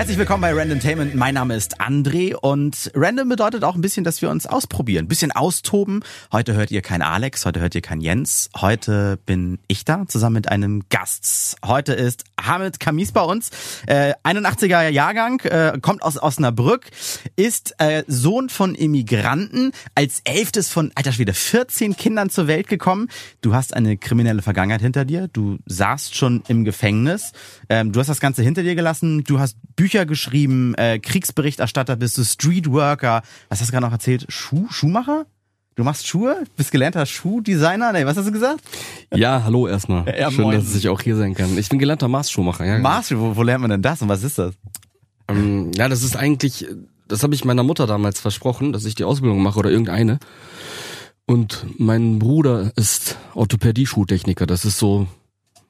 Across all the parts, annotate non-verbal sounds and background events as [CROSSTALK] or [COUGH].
Herzlich willkommen bei Randomtainment. Mein Name ist André und Random bedeutet auch ein bisschen, dass wir uns ausprobieren, ein bisschen austoben. Heute hört ihr kein Alex, heute hört ihr kein Jens. Heute bin ich da zusammen mit einem Gast. Heute ist Hamid Kamis bei uns, äh, 81er Jahrgang, äh, kommt aus Osnabrück, ist äh, Sohn von Immigranten, als elftes von, alter Schwede, 14 Kindern zur Welt gekommen. Du hast eine kriminelle Vergangenheit hinter dir, du saßt schon im Gefängnis, ähm, du hast das Ganze hinter dir gelassen, du hast Bücher geschrieben, äh, Kriegsberichterstatter bist du, Streetworker, was hast du gerade noch erzählt? Schuh, Schuhmacher? Du machst Schuhe? Bist gelernter Schuhdesigner? Nee, was hast du gesagt? Ja, hallo erstmal. Ja, Schön, moin. dass ich auch hier sein kann. Ich bin gelernter Maßschuhmacher. Ja, Mars, wo, wo lernt man denn das und was ist das? ähm, ja, das ist eigentlich, das habe ich meiner Mutter damals versprochen, dass ich die Ausbildung mache oder irgendeine. Und mein Bruder ist Orthopädie-Schuhtechniker. Das ist so,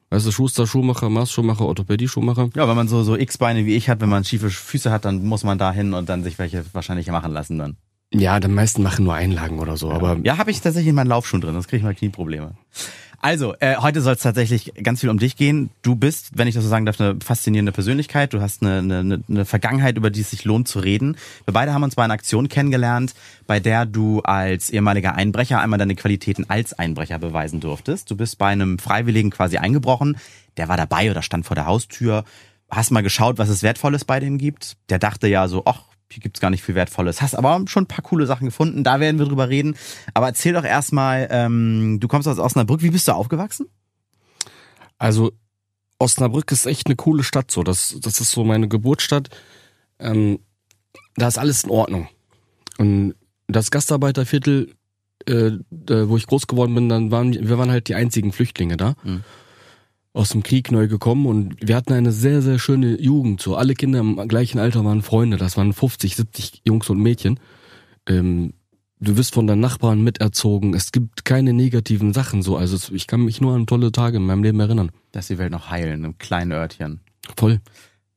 weißt du, Schuster, Schuhmacher, Maßschuhmacher, Orthopädie-Schuhmacher. Ja, wenn man so, so X-Beine wie ich hat, wenn man schiefe Füße hat, dann muss man da hin und dann sich welche wahrscheinlich machen lassen dann. Ja, die meisten machen nur Einlagen oder so, aber Ja, habe ich tatsächlich in meinen Laufschuhen drin, sonst kriege ich mal Knieprobleme. Also, äh, heute soll es tatsächlich ganz viel um dich gehen. Du bist, wenn ich das so sagen darf, eine faszinierende Persönlichkeit. Du hast eine, eine, eine Vergangenheit, über die es sich lohnt zu reden. Wir beide haben uns bei einer Aktion kennengelernt, bei der du als ehemaliger Einbrecher einmal deine Qualitäten als Einbrecher beweisen durftest. Du bist bei einem Freiwilligen quasi eingebrochen. Der war dabei oder stand vor der Haustür. Hast mal geschaut, was es Wertvolles bei dem gibt. Der dachte ja so, ach, hier gibt's gar nicht viel Wertvolles. Hast aber schon ein paar coole Sachen gefunden, da werden wir drüber reden. Aber erzähl doch erstmal, ähm, du kommst aus Osnabrück, wie bist du aufgewachsen? Also Osnabrück ist echt eine coole Stadt. So, das, das ist so meine Geburtsstadt. Ähm, da ist alles in Ordnung. Und das Gastarbeiterviertel, äh, wo ich groß geworden bin, dann waren wir waren halt die einzigen Flüchtlinge da. Mhm. Aus dem Krieg neu gekommen und wir hatten eine sehr, sehr schöne Jugend. So alle Kinder im gleichen Alter waren Freunde. Das waren 50, 70 Jungs und Mädchen. Ähm, du wirst von deinen Nachbarn miterzogen. Es gibt keine negativen Sachen so. Also ich kann mich nur an tolle Tage in meinem Leben erinnern. Dass die Welt noch heilen, in einem kleinen Örtchen. Voll.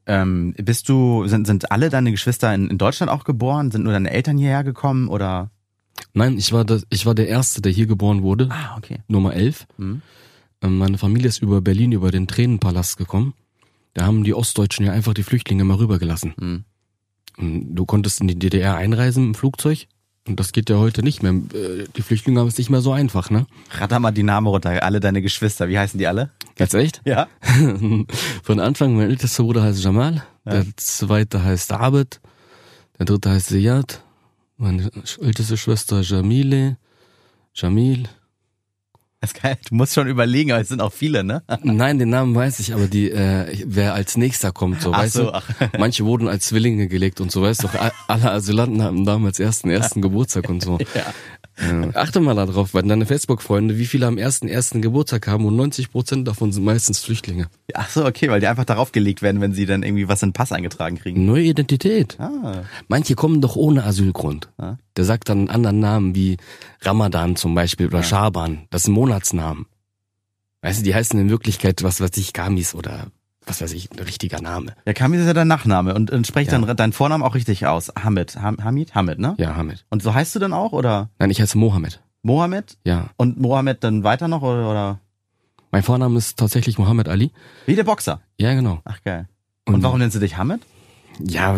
Ähm, bist du, sind, sind alle deine Geschwister in, in Deutschland auch geboren? Sind nur deine Eltern hierher gekommen oder? Nein, ich war, das, ich war der Erste, der hier geboren wurde, Ah, okay. Nummer 11. Mhm. Ähm, Meine Familie ist über Berlin, über den Tränenpalast gekommen. Da haben die Ostdeutschen ja einfach die Flüchtlinge mal rübergelassen. Mhm. Du konntest in die DDR einreisen im Flugzeug. Und das geht ja heute nicht mehr. Äh, Die Flüchtlinge haben es nicht mehr so einfach, ne? Ratter mal die Namen runter, alle deine Geschwister, wie heißen die alle? Jetzt echt? Ja. [LAUGHS] Von Anfang, mein ältester Bruder heißt Jamal, Ja. der zweite heißt Abed, der dritte heißt Ziyad, meine älteste Schwester Jamile, Jamil. Du musst schon überlegen, aber es sind auch viele, ne? Nein, den Namen weiß ich, aber die, äh, wer als nächster kommt, so, Ach weißt so, du? ach. [LAUGHS] Manche wurden als Zwillinge gelegt und so, weißt du, alle Asylanten haben damals ersten, ersten [LAUGHS] Geburtstag und so. Ja. Äh, achte mal darauf, weil deine Facebook-Freunde, wie viele am ersten, ersten Geburtstag haben und 90 Prozent davon sind meistens Flüchtlinge. Ach so, okay, weil die einfach darauf gelegt werden, wenn sie dann irgendwie was in den Pass eingetragen kriegen. Neue Identität. Ah. Manche kommen doch ohne Asylgrund. Ja. Der sagt dann einen anderen Namen wie Ramadan zum Beispiel oder Schaban. Das sind Monatsnamen. Weißt du, die heißen in Wirklichkeit was weiß ich, Gamis oder was weiß ich, ein richtiger Name. Ja, Kamil ist ja dein Nachname und, und sprecht Ja. dann deinen Vornamen auch richtig aus. Hamid. Ham, Hamid? Hamid, ne? Ja, Hamid. Und so heißt du dann auch oder Nein, ich heiße Mohammed. Mohammed? Ja. Und Mohammed dann weiter noch oder, oder? Mein Vorname ist tatsächlich Mohammed Ali. Wie der Boxer. Ja, genau. Ach geil. Und, warum nennst du dich Hamid? Ja,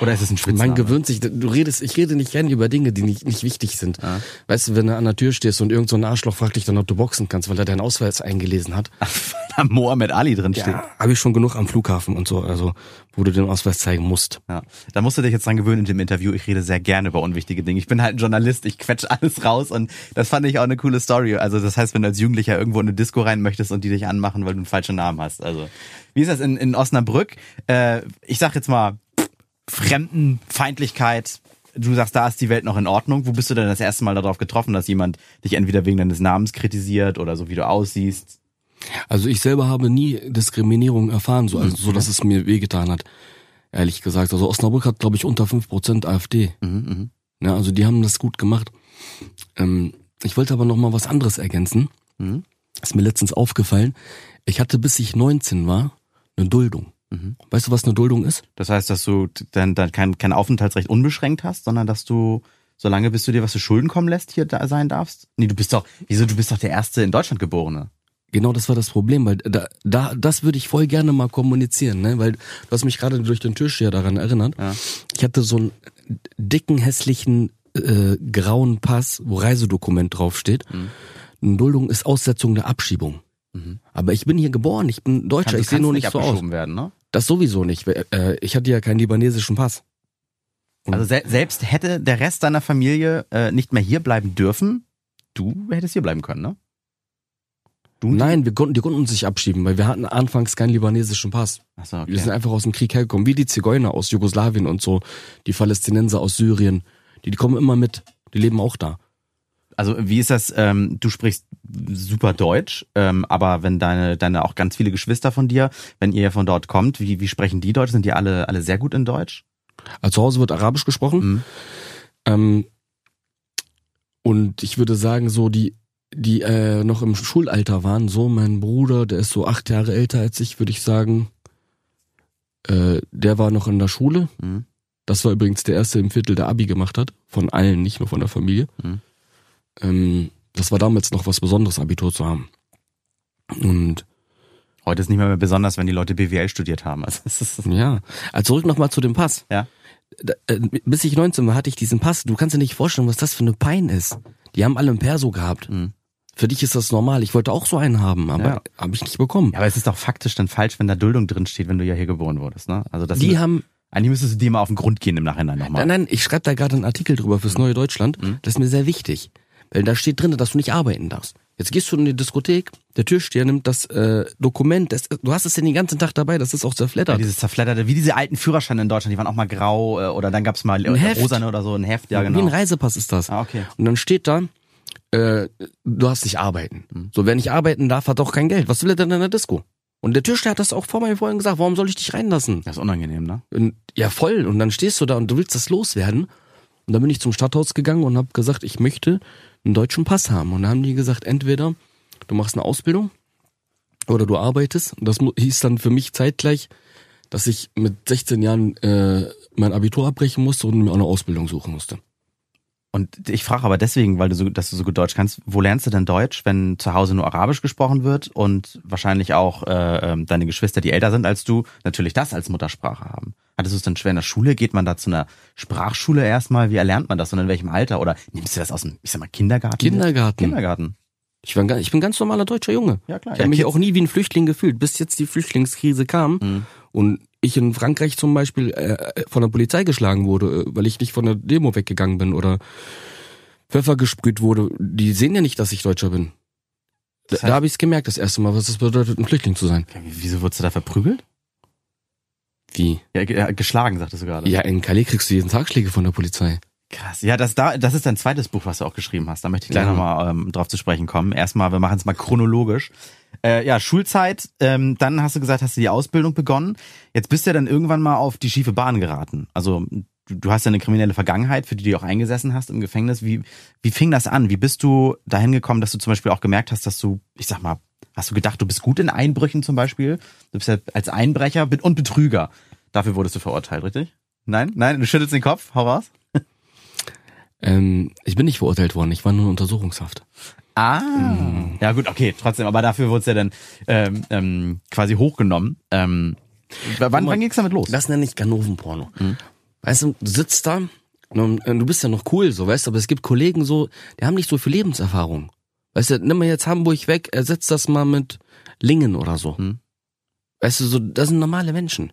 Oder ist es ein Spitzname? man gewöhnt sich, du redest, ich rede nicht gerne über Dinge, die nicht, nicht wichtig sind. Ja. Weißt du, wenn du an der Tür stehst und irgend so ein Arschloch fragt dich dann, ob du boxen kannst, weil er deinen Ausweis eingelesen hat. [LAUGHS] da Mohammed Ali drin steht. Ja, habe ich schon genug am Flughafen und so, also wo du den Ausweis zeigen musst. Ja. Da musst du dich jetzt dran gewöhnen in dem Interview. Ich rede sehr gerne über unwichtige Dinge. Ich bin halt ein Journalist, ich quetsch [LAUGHS] alles raus und das fand ich auch eine coole Story. Also das heißt, wenn du als Jugendlicher irgendwo in eine Disco rein möchtest und die dich anmachen, weil du einen falschen Namen hast. Also wie ist das in, in Osnabrück? Äh, ich sag jetzt mal Fremdenfeindlichkeit. Du sagst, da ist die Welt noch in Ordnung. Wo bist du denn das erste Mal darauf getroffen, dass jemand dich entweder wegen deines Namens kritisiert oder so wie du aussiehst? Also ich selber habe nie Diskriminierung erfahren, so, also, so dass es mir wehgetan hat. Ehrlich gesagt. Also Osnabrück hat, glaube ich, unter 5% AfD. Mhm, Ja, also die haben das gut gemacht. Ähm, ich wollte aber noch mal was anderes ergänzen. Mhm. Ist mir letztens aufgefallen. Ich hatte, bis ich 19 war, eine Duldung. Mhm. Weißt du, was eine Duldung ist? Das heißt, dass du dann, dann kein, kein Aufenthaltsrecht unbeschränkt hast, sondern dass du, solange bis du dir was zu Schulden kommen lässt, hier da sein darfst? Nee, du bist doch, wieso, du bist doch der erste in Deutschland Geborene. Genau das war das Problem, weil da, da das würde ich voll gerne mal kommunizieren, ne? Weil du hast mich gerade durch den Tisch ja daran erinnert. Ja. Ich hatte so einen dicken, hässlichen äh, grauen Pass, wo Reisedokument draufsteht. Mhm. Eine Duldung ist Aussetzung der Abschiebung. Aber ich bin hier geboren, ich bin Deutscher, du ich sehe nur nicht so aus. abgeschoben werden, ne? Das sowieso nicht. Äh, ich hatte ja keinen libanesischen Pass. Mhm. Also se selbst hätte der Rest deiner Familie äh, nicht mehr hier bleiben dürfen, du hättest hier bleiben können, ne? Du? Nein, wir konnten, die konnten uns nicht abschieben, weil wir hatten anfangs keinen libanesischen Pass. Achso, Wir sind okay. einfach aus dem Krieg hergekommen, wie die Zigeuner aus Jugoslawien und so, die Palästinenser aus Syrien. Die, die kommen immer mit, die leben auch da. Also wie ist das, ähm, du sprichst super Deutsch, ähm, aber wenn deine, deine auch ganz viele Geschwister von dir, wenn ihr von dort kommt, wie, wie sprechen die Deutsch? Sind die alle, alle sehr gut in Deutsch? Also zu Hause wird Arabisch gesprochen. Mhm. Ähm, und ich würde sagen, so die, die äh, noch im Schulalter waren, so mein Bruder, der ist so acht Jahre älter als ich, würde ich sagen, äh, der war noch in der Schule. Mhm. Das war übrigens der erste im Viertel, der Abi gemacht hat. Von allen, nicht nur von der Familie. Mhm. Ähm, das war damals noch was Besonderes, Abitur zu haben. Und Heute ist nicht mehr, mehr besonders, wenn die Leute BWL studiert haben. [LAUGHS] Also, es ist, ja, also zurück nochmal zu dem Pass. ja. Da- äh, Bis ich 19 war, hatte ich diesen Pass. Du kannst dir nicht vorstellen, was das für eine Pein ist. Die haben alle ein Perso gehabt. Mhm. Für dich ist das normal. Ich wollte auch so einen haben, aber Ja. habe ich nicht bekommen. Ja, aber es ist doch faktisch dann falsch, wenn da Duldung drin steht, wenn du ja hier geboren wurdest, ne? Also das Die haben, eigentlich müsstest du dir mal auf den Grund gehen im Nachhinein nochmal. nein, nein, ich schreibe da gerade einen Artikel drüber fürs Neue Deutschland. Mhm. Das ist mir sehr wichtig. Weil da steht drin, dass du nicht arbeiten darfst. Jetzt gehst du in die Diskothek, der Türsteher nimmt das äh, Dokument, das, du hast es ja den ganzen Tag dabei, das ist auch Ja, zerfleddert. dieses zerfledderte, wie diese alten Führerscheine in Deutschland, die waren auch mal grau äh, oder dann gab's mal äh, rosane oder so, ein Heft, ja Wie ein genau. Reisepass ist das. Ah, okay. Und dann steht da, äh, du darfst nicht arbeiten. Mhm. So, wer nicht arbeiten darf, hat auch kein Geld. Was will er denn in der Disco? Und der Türsteher hat das auch vor mir vorhin gesagt, warum soll ich dich reinlassen? Das ist unangenehm, ne? Und, ja, voll. Und dann stehst du da und du willst das loswerden. Und dann bin ich zum Stadthaus gegangen und habe gesagt, ich möchte einen deutschen Pass haben. Und dann haben die gesagt, entweder du machst eine Ausbildung oder du arbeitest. Und das hieß dann für mich zeitgleich, dass ich mit 16 Jahren äh, mein Abitur abbrechen musste und mir auch eine Ausbildung suchen musste. Und ich frage aber deswegen, weil du so, dass du so gut Deutsch kannst, wo lernst du denn Deutsch, wenn zu Hause nur Arabisch gesprochen wird und wahrscheinlich auch äh, ähm, deine Geschwister, die älter sind als du, natürlich das als Muttersprache haben? Hattest du es dann schwer in der Schule? Geht man da zu einer Sprachschule erstmal? Wie erlernt man das und in welchem Alter? Oder nimmst du das aus dem, ich sag mal, Kindergarten? Kindergarten. Kindergarten. Ich, war, ich bin ganz normaler deutscher Junge. Ja, klar. Ich Ja, habe mich auch nie wie ein Flüchtling gefühlt, bis jetzt die Flüchtlingskrise kam Mhm. und ich in Frankreich zum Beispiel äh, von der Polizei geschlagen wurde, äh, weil ich nicht von der Demo weggegangen bin oder Pfeffer gesprüht wurde. Die sehen ja nicht, dass ich Deutscher bin. Da, Das heißt- da habe ich es gemerkt, das erste Mal, was es bedeutet, ein Flüchtling zu sein. Wieso wurdest du da verprügelt? Wie? Ja, geschlagen, sagtest du gerade. Ja, in Calais kriegst du jeden Tag Schläge von der Polizei. Krass. Ja, das, da, das ist dein zweites Buch, was du auch geschrieben hast. Da möchte ich gleich Ja. nochmal ähm, drauf zu sprechen kommen. Erstmal, wir machen es mal chronologisch. Äh, ja, Schulzeit, ähm, dann hast du gesagt, hast du die Ausbildung begonnen. Jetzt bist du ja dann irgendwann mal auf die schiefe Bahn geraten. Also du, du hast ja eine kriminelle Vergangenheit, für die du auch eingesessen hast im Gefängnis. Wie, wie fing das an? Wie bist du dahin gekommen, dass du zum Beispiel auch gemerkt hast, dass du, ich sag mal, hast du gedacht, du bist gut in Einbrüchen zum Beispiel? Du bist ja als Einbrecher und Betrüger. Dafür wurdest du verurteilt, richtig? Nein? Nein? Du schüttelst den Kopf? Hau raus. Ähm, ich bin nicht verurteilt worden, ich war nur in Untersuchungshaft. Ah. Ja gut, okay, trotzdem, aber dafür wurde es ja dann ähm, ähm, quasi hochgenommen. Ähm, wann wann ging's damit los? Das nenne ich Ganovenporno. Weißt du, du sitzt da, und, äh, du bist ja noch cool, so, weißt du, aber es gibt Kollegen so, die haben nicht so viel Lebenserfahrung. Weißt du, nimm mal jetzt Hamburg weg, ersetz das mal mit Lingen oder so. Hm. Weißt du, so, das sind normale Menschen.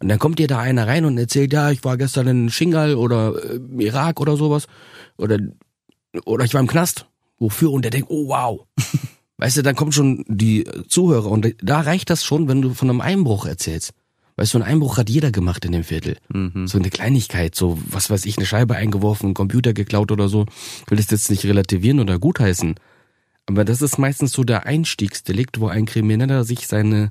Und dann kommt dir da einer rein und erzählt, ja, ich war gestern in Shingal oder äh, im Irak oder sowas. Oder, oder ich war im Knast. Wofür? Und der denkt, oh wow. [LAUGHS] Weißt du, dann kommen schon die Zuhörer und da reicht das schon, wenn du von einem Einbruch erzählst. Weißt du, einen Einbruch hat jeder gemacht in dem Viertel. Mhm. So eine Kleinigkeit, so was weiß ich, eine Scheibe eingeworfen, einen Computer geklaut oder so. Ich will das jetzt nicht relativieren oder gutheißen. Aber das ist meistens so der Einstiegsdelikt, wo ein Krimineller sich seine,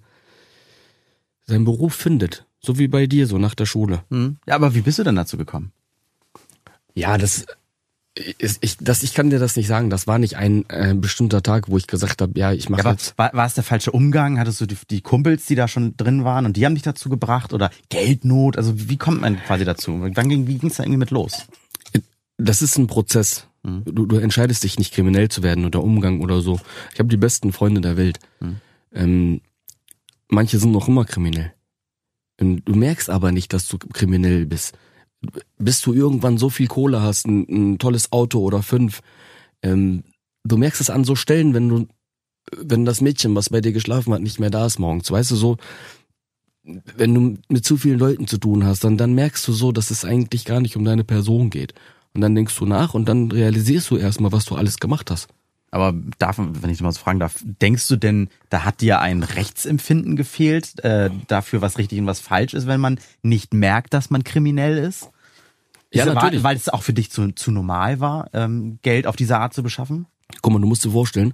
seinen Beruf findet. So wie bei dir, so nach der Schule. Hm. Ja, aber wie bist du denn dazu gekommen? Ja, das ist, ich, das, ich kann dir das nicht sagen. Das war nicht ein äh, bestimmter Tag, wo ich gesagt habe, ja, ich mache Ja, aber jetzt. war, war es der falsche Umgang? Hattest du die, die Kumpels, die da schon drin waren und die haben dich dazu gebracht? Oder Geldnot? Also wie kommt man quasi dazu? Wann ging, wie ging's da irgendwie mit los? Das ist ein Prozess. Mhm. Du, du entscheidest dich nicht kriminell zu werden oder Umgang oder so. Ich habe die besten Freunde der Welt. Mhm. Ähm, manche sind noch immer kriminell. Und du merkst aber nicht, dass du kriminell bist. Bis du irgendwann so viel Kohle hast, ein, ein tolles Auto oder fünf, ähm, du merkst es an so Stellen, wenn du, wenn das Mädchen, was bei dir geschlafen hat, nicht mehr da ist morgens. Weißt du so, wenn du mit zu vielen Leuten zu tun hast, dann, dann merkst du so, dass es eigentlich gar nicht um deine Person geht. Und dann denkst du nach und dann realisierst du erstmal, was du alles gemacht hast. Aber darf, wenn ich mal so fragen darf, denkst du denn, da hat dir ein Rechtsempfinden gefehlt, äh, dafür, was richtig und was falsch ist, wenn man nicht merkt, dass man kriminell ist? Ja, ist, natürlich. Weil, weil es auch für dich zu, zu normal war, ähm, Geld auf diese Art zu beschaffen? Guck mal, du musst dir vorstellen,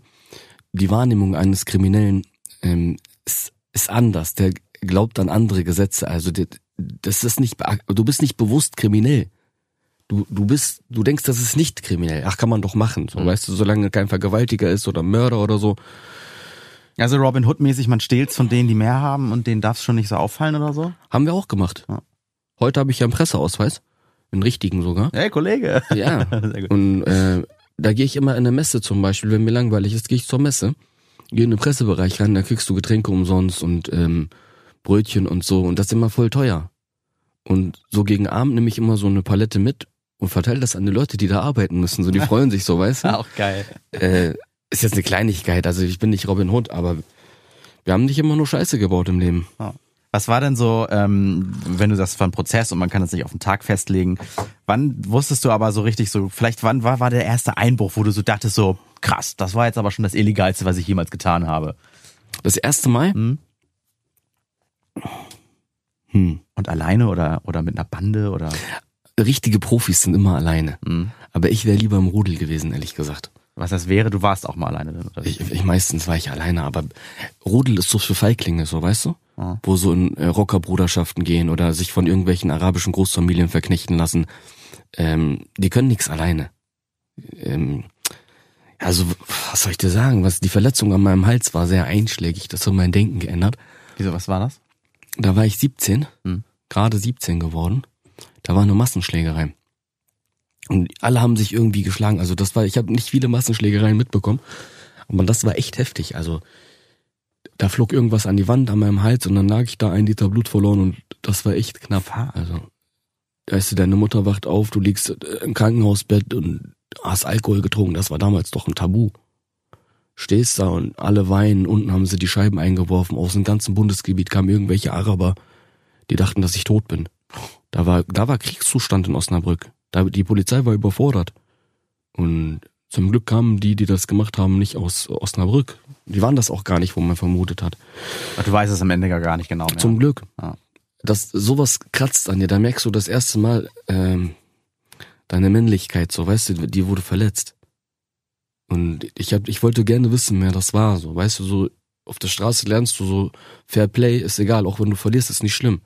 die Wahrnehmung eines Kriminellen ähm, ist, ist anders. Der glaubt an andere Gesetze. Also der, das ist nicht, du bist nicht bewusst kriminell. Du, du bist, du denkst, das ist nicht kriminell. Ach, kann man doch machen. So, Mhm. weißt du, solange kein Vergewaltiger ist oder Mörder oder so. Also Robin Hood-mäßig, man stehlt's von denen, die mehr haben und denen darf es schon nicht so auffallen oder so? Haben wir auch gemacht. Ja. Heute habe ich ja einen Presseausweis. Einen richtigen sogar. Hey, Kollege. Ja. [LAUGHS] Sehr gut. Und äh, da gehe ich immer in eine Messe zum Beispiel, wenn mir langweilig ist, gehe ich zur Messe, gehe in den Pressebereich rein, da kriegst du Getränke umsonst und ähm, Brötchen und so und das ist immer voll teuer. Und so gegen Abend nehme ich immer so eine Palette mit und verteile das an die Leute, die da arbeiten müssen. So, die [LAUGHS] freuen sich so, weißt du? Auch geil. Äh, ist jetzt eine Kleinigkeit, also ich bin nicht Robin Hood, aber wir haben nicht immer nur Scheiße gebaut im Leben. Was war denn so, ähm, wenn du sagst, war ein Prozess und man kann das nicht auf den Tag festlegen, wann wusstest du aber so richtig so, vielleicht wann war, war der erste Einbruch, wo du so dachtest so, krass, das war jetzt aber schon das Illegalste, was ich jemals getan habe. Das erste Mal? Mhm. Hm. Und alleine oder, oder mit einer Bande oder? Richtige Profis sind immer alleine. Mhm. Aber ich wäre lieber im Rudel gewesen, ehrlich gesagt. Was das wäre, du warst auch mal alleine. Oder? Ich, ich meistens war ich alleine, aber Rudel ist so für Feiglinge, so weißt du? Ja. Wo so in äh, Rockerbruderschaften gehen oder sich von irgendwelchen arabischen Großfamilien verknechten lassen. Ähm, die können nichts alleine. Ähm, also, was soll ich dir sagen? Was die Verletzung an meinem Hals war sehr einschlägig. Das hat mein Denken geändert. Wieso, was war das? Da war ich 17, Hm. gerade 17 geworden. Da war eine Massenschlägerei. Und alle haben sich irgendwie geschlagen. Also das war, ich habe nicht viele Massenschlägereien mitbekommen, aber das war echt heftig. Also da flog irgendwas an die Wand an meinem Hals und dann lag ich da ein Liter Blut verloren und das war echt knapp. Also weißt du, deine Mutter wacht auf, du liegst äh, im Krankenhausbett und hast Alkohol getrunken. Das war damals doch ein Tabu. Stehst da und alle weinen. Unten haben sie die Scheiben eingeworfen. Aus dem ganzen Bundesgebiet kamen irgendwelche Araber, die dachten, dass ich tot bin. Da war, da war Kriegszustand in Osnabrück. Da, die Polizei war überfordert. Und zum Glück kamen die, die das gemacht haben, nicht aus Osnabrück. Die waren das auch gar nicht, wo man vermutet hat. Ach, Du weißt es am Ende gar- gar nicht genau mehr. Zum Glück. Ja. Das, sowas kratzt an dir. Da merkst du das erste Mal ähm, deine Männlichkeit, so weißt du, die wurde verletzt. Und ich hab, ich wollte gerne wissen, wer das war. So, weißt du, so auf der Straße lernst du so Fair Play ist egal, auch wenn du verlierst, ist nicht schlimm.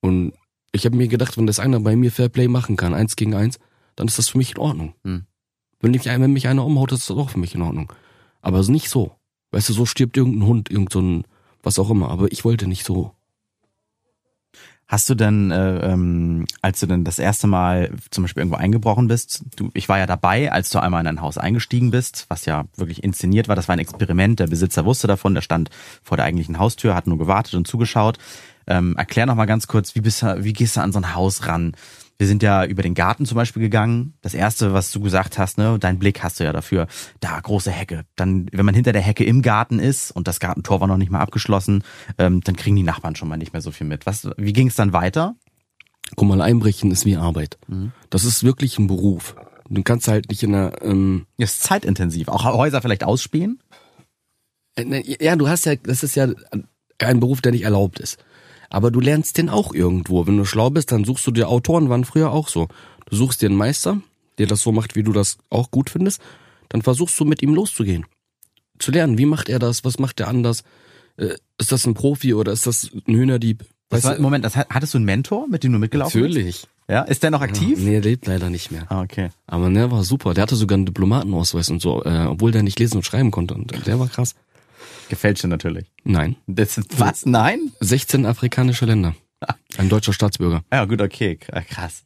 Und ich habe mir gedacht, wenn das einer bei mir Fair Play machen kann, eins gegen eins, dann ist das für mich in Ordnung. Hm. Wenn, mich, wenn mich einer umhaut, ist das auch für mich in Ordnung. Aber so nicht so. Weißt du, so stirbt irgendein Hund, irgend so ein, was auch immer. Aber ich wollte nicht so. Hast du denn, äh, ähm, als du denn das erste Mal zum Beispiel irgendwo eingebrochen bist, du, ich war ja dabei, als du einmal in ein Haus eingestiegen bist, was ja wirklich inszeniert war, das war ein Experiment, der Besitzer wusste davon, der stand vor der eigentlichen Haustür, hat nur gewartet und zugeschaut. Ähm, erklär noch mal ganz kurz, wie, bist du, wie gehst du an so ein Haus ran? Wir sind ja über den Garten zum Beispiel gegangen. Das erste, was du gesagt hast, ne, dein Blick hast du ja dafür. Da große Hecke. Dann, wenn man hinter der Hecke im Garten ist und das Gartentor war noch nicht mal abgeschlossen, ähm, dann kriegen die Nachbarn schon mal nicht mehr so viel mit. Was, wie ging es dann weiter? Guck mal, Einbrechen ist wie Arbeit. Mhm. Das ist wirklich ein Beruf. Du kannst halt nicht in einer, ähm, ist zeitintensiv. Auch Häuser vielleicht ausspähen? äh, ne, ja, du hast ja, das ist ja ein Beruf, der nicht erlaubt ist. Aber du lernst den auch irgendwo. Wenn du schlau bist, dann suchst du dir Autoren, waren früher auch so. Du suchst dir einen Meister, der das so macht, wie du das auch gut findest. Dann versuchst du mit ihm loszugehen. Zu lernen, wie macht er das, was macht er anders? Äh, Ist das ein Profi oder ist das ein Hühnerdieb? Das war? Moment, das, hat- hattest du einen Mentor, mit dem du mitgelaufen Natürlich. bist? Ja, ist der noch aktiv? Nee, er lebt leider nicht mehr. Ah, okay. Aber der war super. Der hatte sogar einen Diplomatenausweis und so, äh, obwohl der nicht lesen und schreiben konnte. Und der war krass. Gefälschte natürlich. Nein. Das ist, was? Nein? 16 afrikanische Länder. Ein deutscher Staatsbürger. Ja, gut, okay. K- Krass.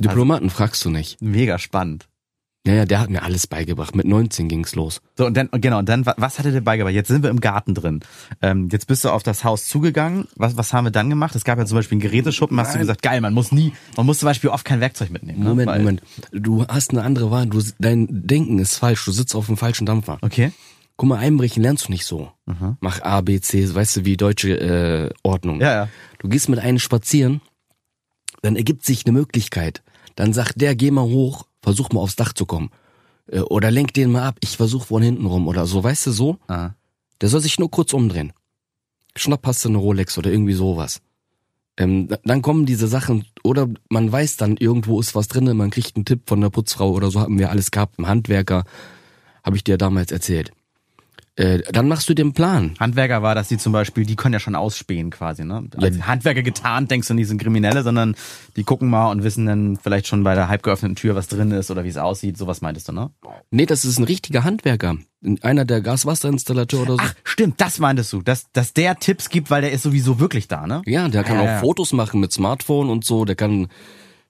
Diplomaten fragst du nicht. Mega spannend. Ja, ja, der hat mir alles beigebracht. Mit 19 ging's los. So, und dann, genau, und dann, wa- was hat er dir beigebracht? Jetzt sind wir im Garten drin. Ähm, jetzt bist du auf das Haus zugegangen. Was, was haben wir dann gemacht? Es gab ja zum Beispiel einen Geräteschuppen, hast du gesagt, geil, man muss nie, man muss zum Beispiel oft kein Werkzeug mitnehmen. ne? Moment, Weil- Moment. Du hast eine andere Wahl. Du, dein Denken ist falsch. Du sitzt auf dem falschen Dampfer. Okay. Guck mal, einbrechen lernst du nicht so. Mach A, B, C, weißt du, wie deutsche äh, Ordnung. Ja, ja. Du gehst mit einem spazieren, dann ergibt sich eine Möglichkeit. Dann sagt der, geh mal hoch, versuch mal aufs Dach zu kommen. Äh, Oder lenk den mal ab, ich versuch von hinten rum oder so, weißt du so? Ah. Der soll sich nur kurz umdrehen. Schnapp hast du eine Rolex oder irgendwie sowas. Ähm, da- dann kommen diese Sachen, oder man weiß dann, irgendwo ist was drinne, man kriegt einen Tipp von der Putzfrau oder so, haben wir alles gehabt, ein Handwerker, habe ich dir damals erzählt. Äh, dann machst du den Plan. Handwerker war, dass die zum Beispiel, die können ja schon ausspähen quasi, ne? Als Handwerker getarnt, denkst du nicht, sind Kriminelle, sondern die gucken mal und wissen dann vielleicht schon bei der halb geöffneten Tür, was drin ist oder wie es aussieht. Sowas meintest du, ne? Nee, das ist ein richtiger Handwerker. Einer der Gaswasserinstallateur oder so. Ach, stimmt, das meintest du, dass, dass der Tipps gibt, weil der ist sowieso wirklich da, ne? Ja, der kann Ja, auch ja. Fotos machen mit Smartphone und so, der kann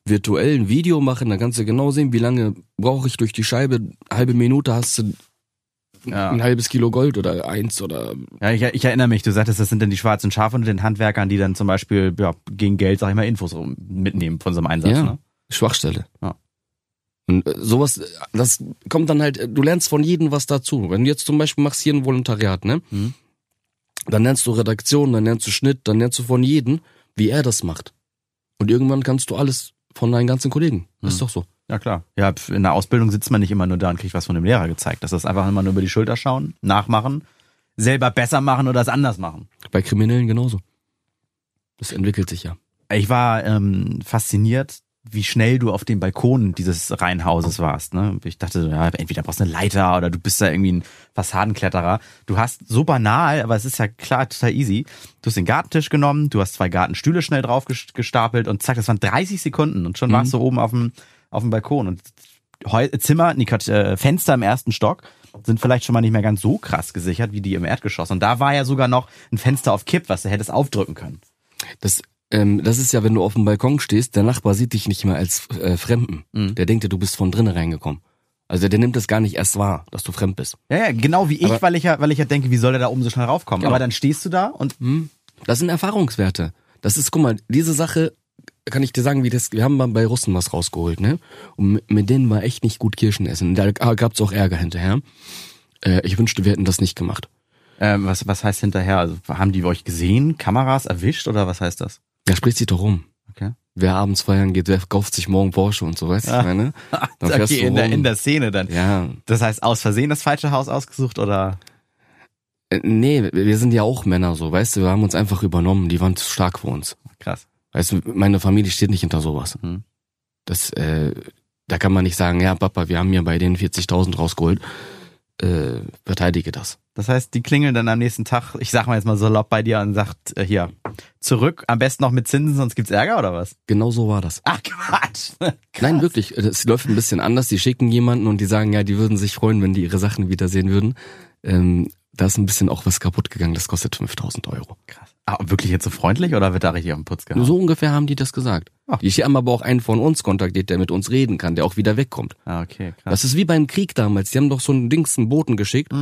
virtuell ein Video machen, da kannst du genau sehen, wie lange brauche ich durch die Scheibe, halbe Minute hast du Ja. ein halbes Kilo Gold oder eins oder Ja, ich, ich erinnere mich, du sagtest, das sind dann die schwarzen Schafe und den Handwerkern, die dann zum Beispiel ja, gegen Geld, sag ich mal, Infos mitnehmen von so einem Einsatz. ja, Ne? Schwachstelle. Ja. Und äh, sowas, das kommt dann halt, du lernst von jedem was dazu. Wenn du jetzt zum Beispiel machst hier ein Volontariat, ne? Mhm. Dann lernst du Redaktion, dann lernst du Schnitt, dann lernst du von jedem, wie er das macht. Und irgendwann kannst du alles von deinen ganzen Kollegen. Das ist doch so. Ja, klar. Ja, in der Ausbildung sitzt man nicht immer nur da und kriegt was von dem Lehrer gezeigt. Das ist einfach immer nur über die Schulter schauen, nachmachen, selber besser machen oder es anders machen. Bei Kriminellen genauso. Das entwickelt sich ja. Ich war ähm, fasziniert, wie schnell du auf dem Balkon dieses Reihenhauses warst. Ne? Ich dachte, ja, entweder brauchst du eine Leiter oder du bist da irgendwie ein Fassadenkletterer. Du hast so banal, aber es ist ja klar total easy. Du hast den Gartentisch genommen, du hast zwei Gartenstühle schnell drauf ges- gestapelt und zack, das waren 30 Sekunden und schon warst du oben auf dem, auf dem Balkon. Und Heu Zimmer, nee, Quatsch, äh, Fenster im ersten Stock sind vielleicht schon mal nicht mehr ganz so krass gesichert wie die im Erdgeschoss. Und da war ja sogar noch ein Fenster auf Kipp, was du hättest aufdrücken können. Das, ähm, das ist ja, wenn du auf dem Balkon stehst, der Nachbar sieht dich nicht mehr als äh, Fremden. Der denkt ja, du bist von drinnen reingekommen. Also der nimmt das gar nicht erst wahr, dass du fremd bist. Ja, ja, genau wie ich, Aber- weil ich ja, weil ich ja denke, wie soll der da oben so schnell raufkommen? Genau. Aber dann stehst du da und Das sind Erfahrungswerte. Das ist, guck mal, diese Sache kann ich dir sagen, wie das, wir haben mal bei Russen was rausgeholt, ne? Und mit- denen war echt nicht gut Kirschen essen. Da gab's auch Ärger hinterher. Äh, ich wünschte, wir hätten das nicht gemacht. ähm, was, was heißt hinterher? Also haben die euch gesehen, Kameras erwischt oder was heißt das? Da spricht sich doch rum. Okay. Wer abends feiern geht, der kauft sich morgen Porsche und so, weißt du, ich meine? [LAUGHS] Dann okay, in der, in der Szene dann. Ja, Das heißt, aus Versehen das falsche Haus ausgesucht oder? Äh, nee, wir- wir sind ja auch Männer so, weißt du, wir haben uns einfach übernommen, die waren zu stark für uns. Krass. Weißt du, meine Familie steht nicht hinter sowas. Mhm. Das, äh, da kann man nicht sagen, ja Papa, wir haben hier bei denen 40.000 rausgeholt. Äh, verteidige das. Das heißt, die klingeln dann am nächsten Tag, ich sag mal jetzt mal salopp bei dir und sagt, äh, hier, zurück, am besten noch mit Zinsen, sonst gibt's Ärger oder was? Genau so war das. Ach Quatsch. [LAUGHS] Nein, wirklich, es läuft ein bisschen anders. Die schicken jemanden und die sagen, ja, die würden sich freuen, wenn die ihre Sachen wiedersehen würden. Ähm, da ist ein bisschen auch was kaputt gegangen, das kostet 5000 Euro. Krass. Ah, wirklich jetzt so freundlich oder wird da richtig auf den Putz gehauen? So ungefähr haben die das gesagt. Ach. Die haben aber auch einen von uns kontaktiert, der mit uns reden kann, der auch wieder wegkommt. Ah, okay, krass. Das ist wie beim Krieg damals. Die haben doch so einen Dings, einen Boten geschickt.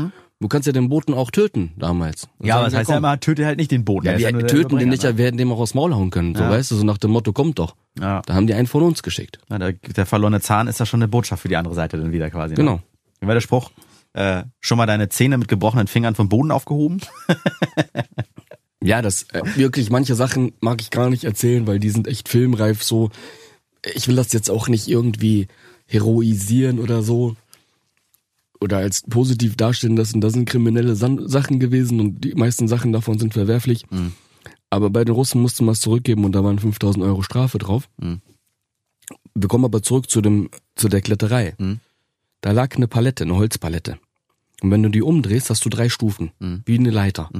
Du kannst ja den Boten auch töten damals. Mhm. ja, aber das heißt ja immer, töte halt nicht den Boden. Ja, wir töten den nicht, wir werden dem auch aufs Maul hauen können. So, Ja. weißt du, so nach dem Motto, kommt doch. Ja. Da haben die einen von uns geschickt. Ja, der, der verlorene Zahn ist ja schon eine Botschaft für die andere Seite dann wieder quasi. Ne? Genau. Wie war der Spruch? Äh, schon mal deine Zähne mit gebrochenen Fingern vom Boden aufgehoben? [LAUGHS] Ja, das äh, wirklich manche Sachen mag ich gar nicht erzählen, weil die sind echt filmreif so. Ich will das jetzt auch nicht irgendwie heroisieren oder so oder als positiv darstellen lassen. Das sind kriminelle San Sachen gewesen und die meisten Sachen davon sind verwerflich. Aber bei den Russen musste man es zurückgeben und da waren 5000 Euro Strafe drauf. Mhm. Wir kommen aber zurück zu dem zu der Kletterei. Mhm. Da lag eine Palette, eine Holzpalette. Und wenn du die umdrehst, hast du drei Stufen, Mhm. wie eine Leiter.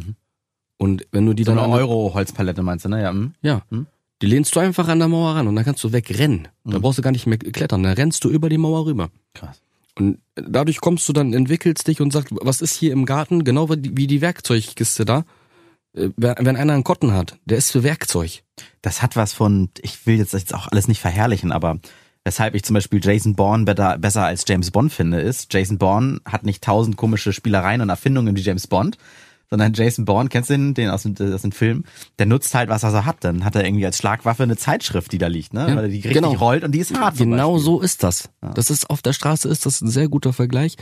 Mhm. Und wenn du die So dann eine Euro-Holzpalette meinst du, ne? Ja. hm. ja. Hm? Die lehnst du einfach an der Mauer ran und dann kannst du wegrennen. Da Hm. brauchst du gar nicht mehr klettern. Da rennst du über die Mauer rüber. Krass. Und dadurch kommst du dann, entwickelst dich und sagst, was ist hier im Garten? Genau wie die, Werkzeugkiste da. Äh, Wenn wenn einer einen Kotten hat, der ist für Werkzeug. Das hat was von, ich will jetzt, jetzt auch alles nicht verherrlichen, aber weshalb ich zum Beispiel Jason Bourne better, besser als James Bond finde, ist, Jason Bourne hat nicht tausend komische Spielereien und Erfindungen wie James Bond, sondern Jason Bourne, kennst du den, den aus, dem, aus dem Film? Der nutzt halt, was er hat. Dann hat er irgendwie als Schlagwaffe eine Zeitschrift, die da liegt, ne? Ja, Weil die richtig genau. rollt und die ist hart. Genau so ist das. Das ist auf der Straße ist das ein sehr guter Vergleich.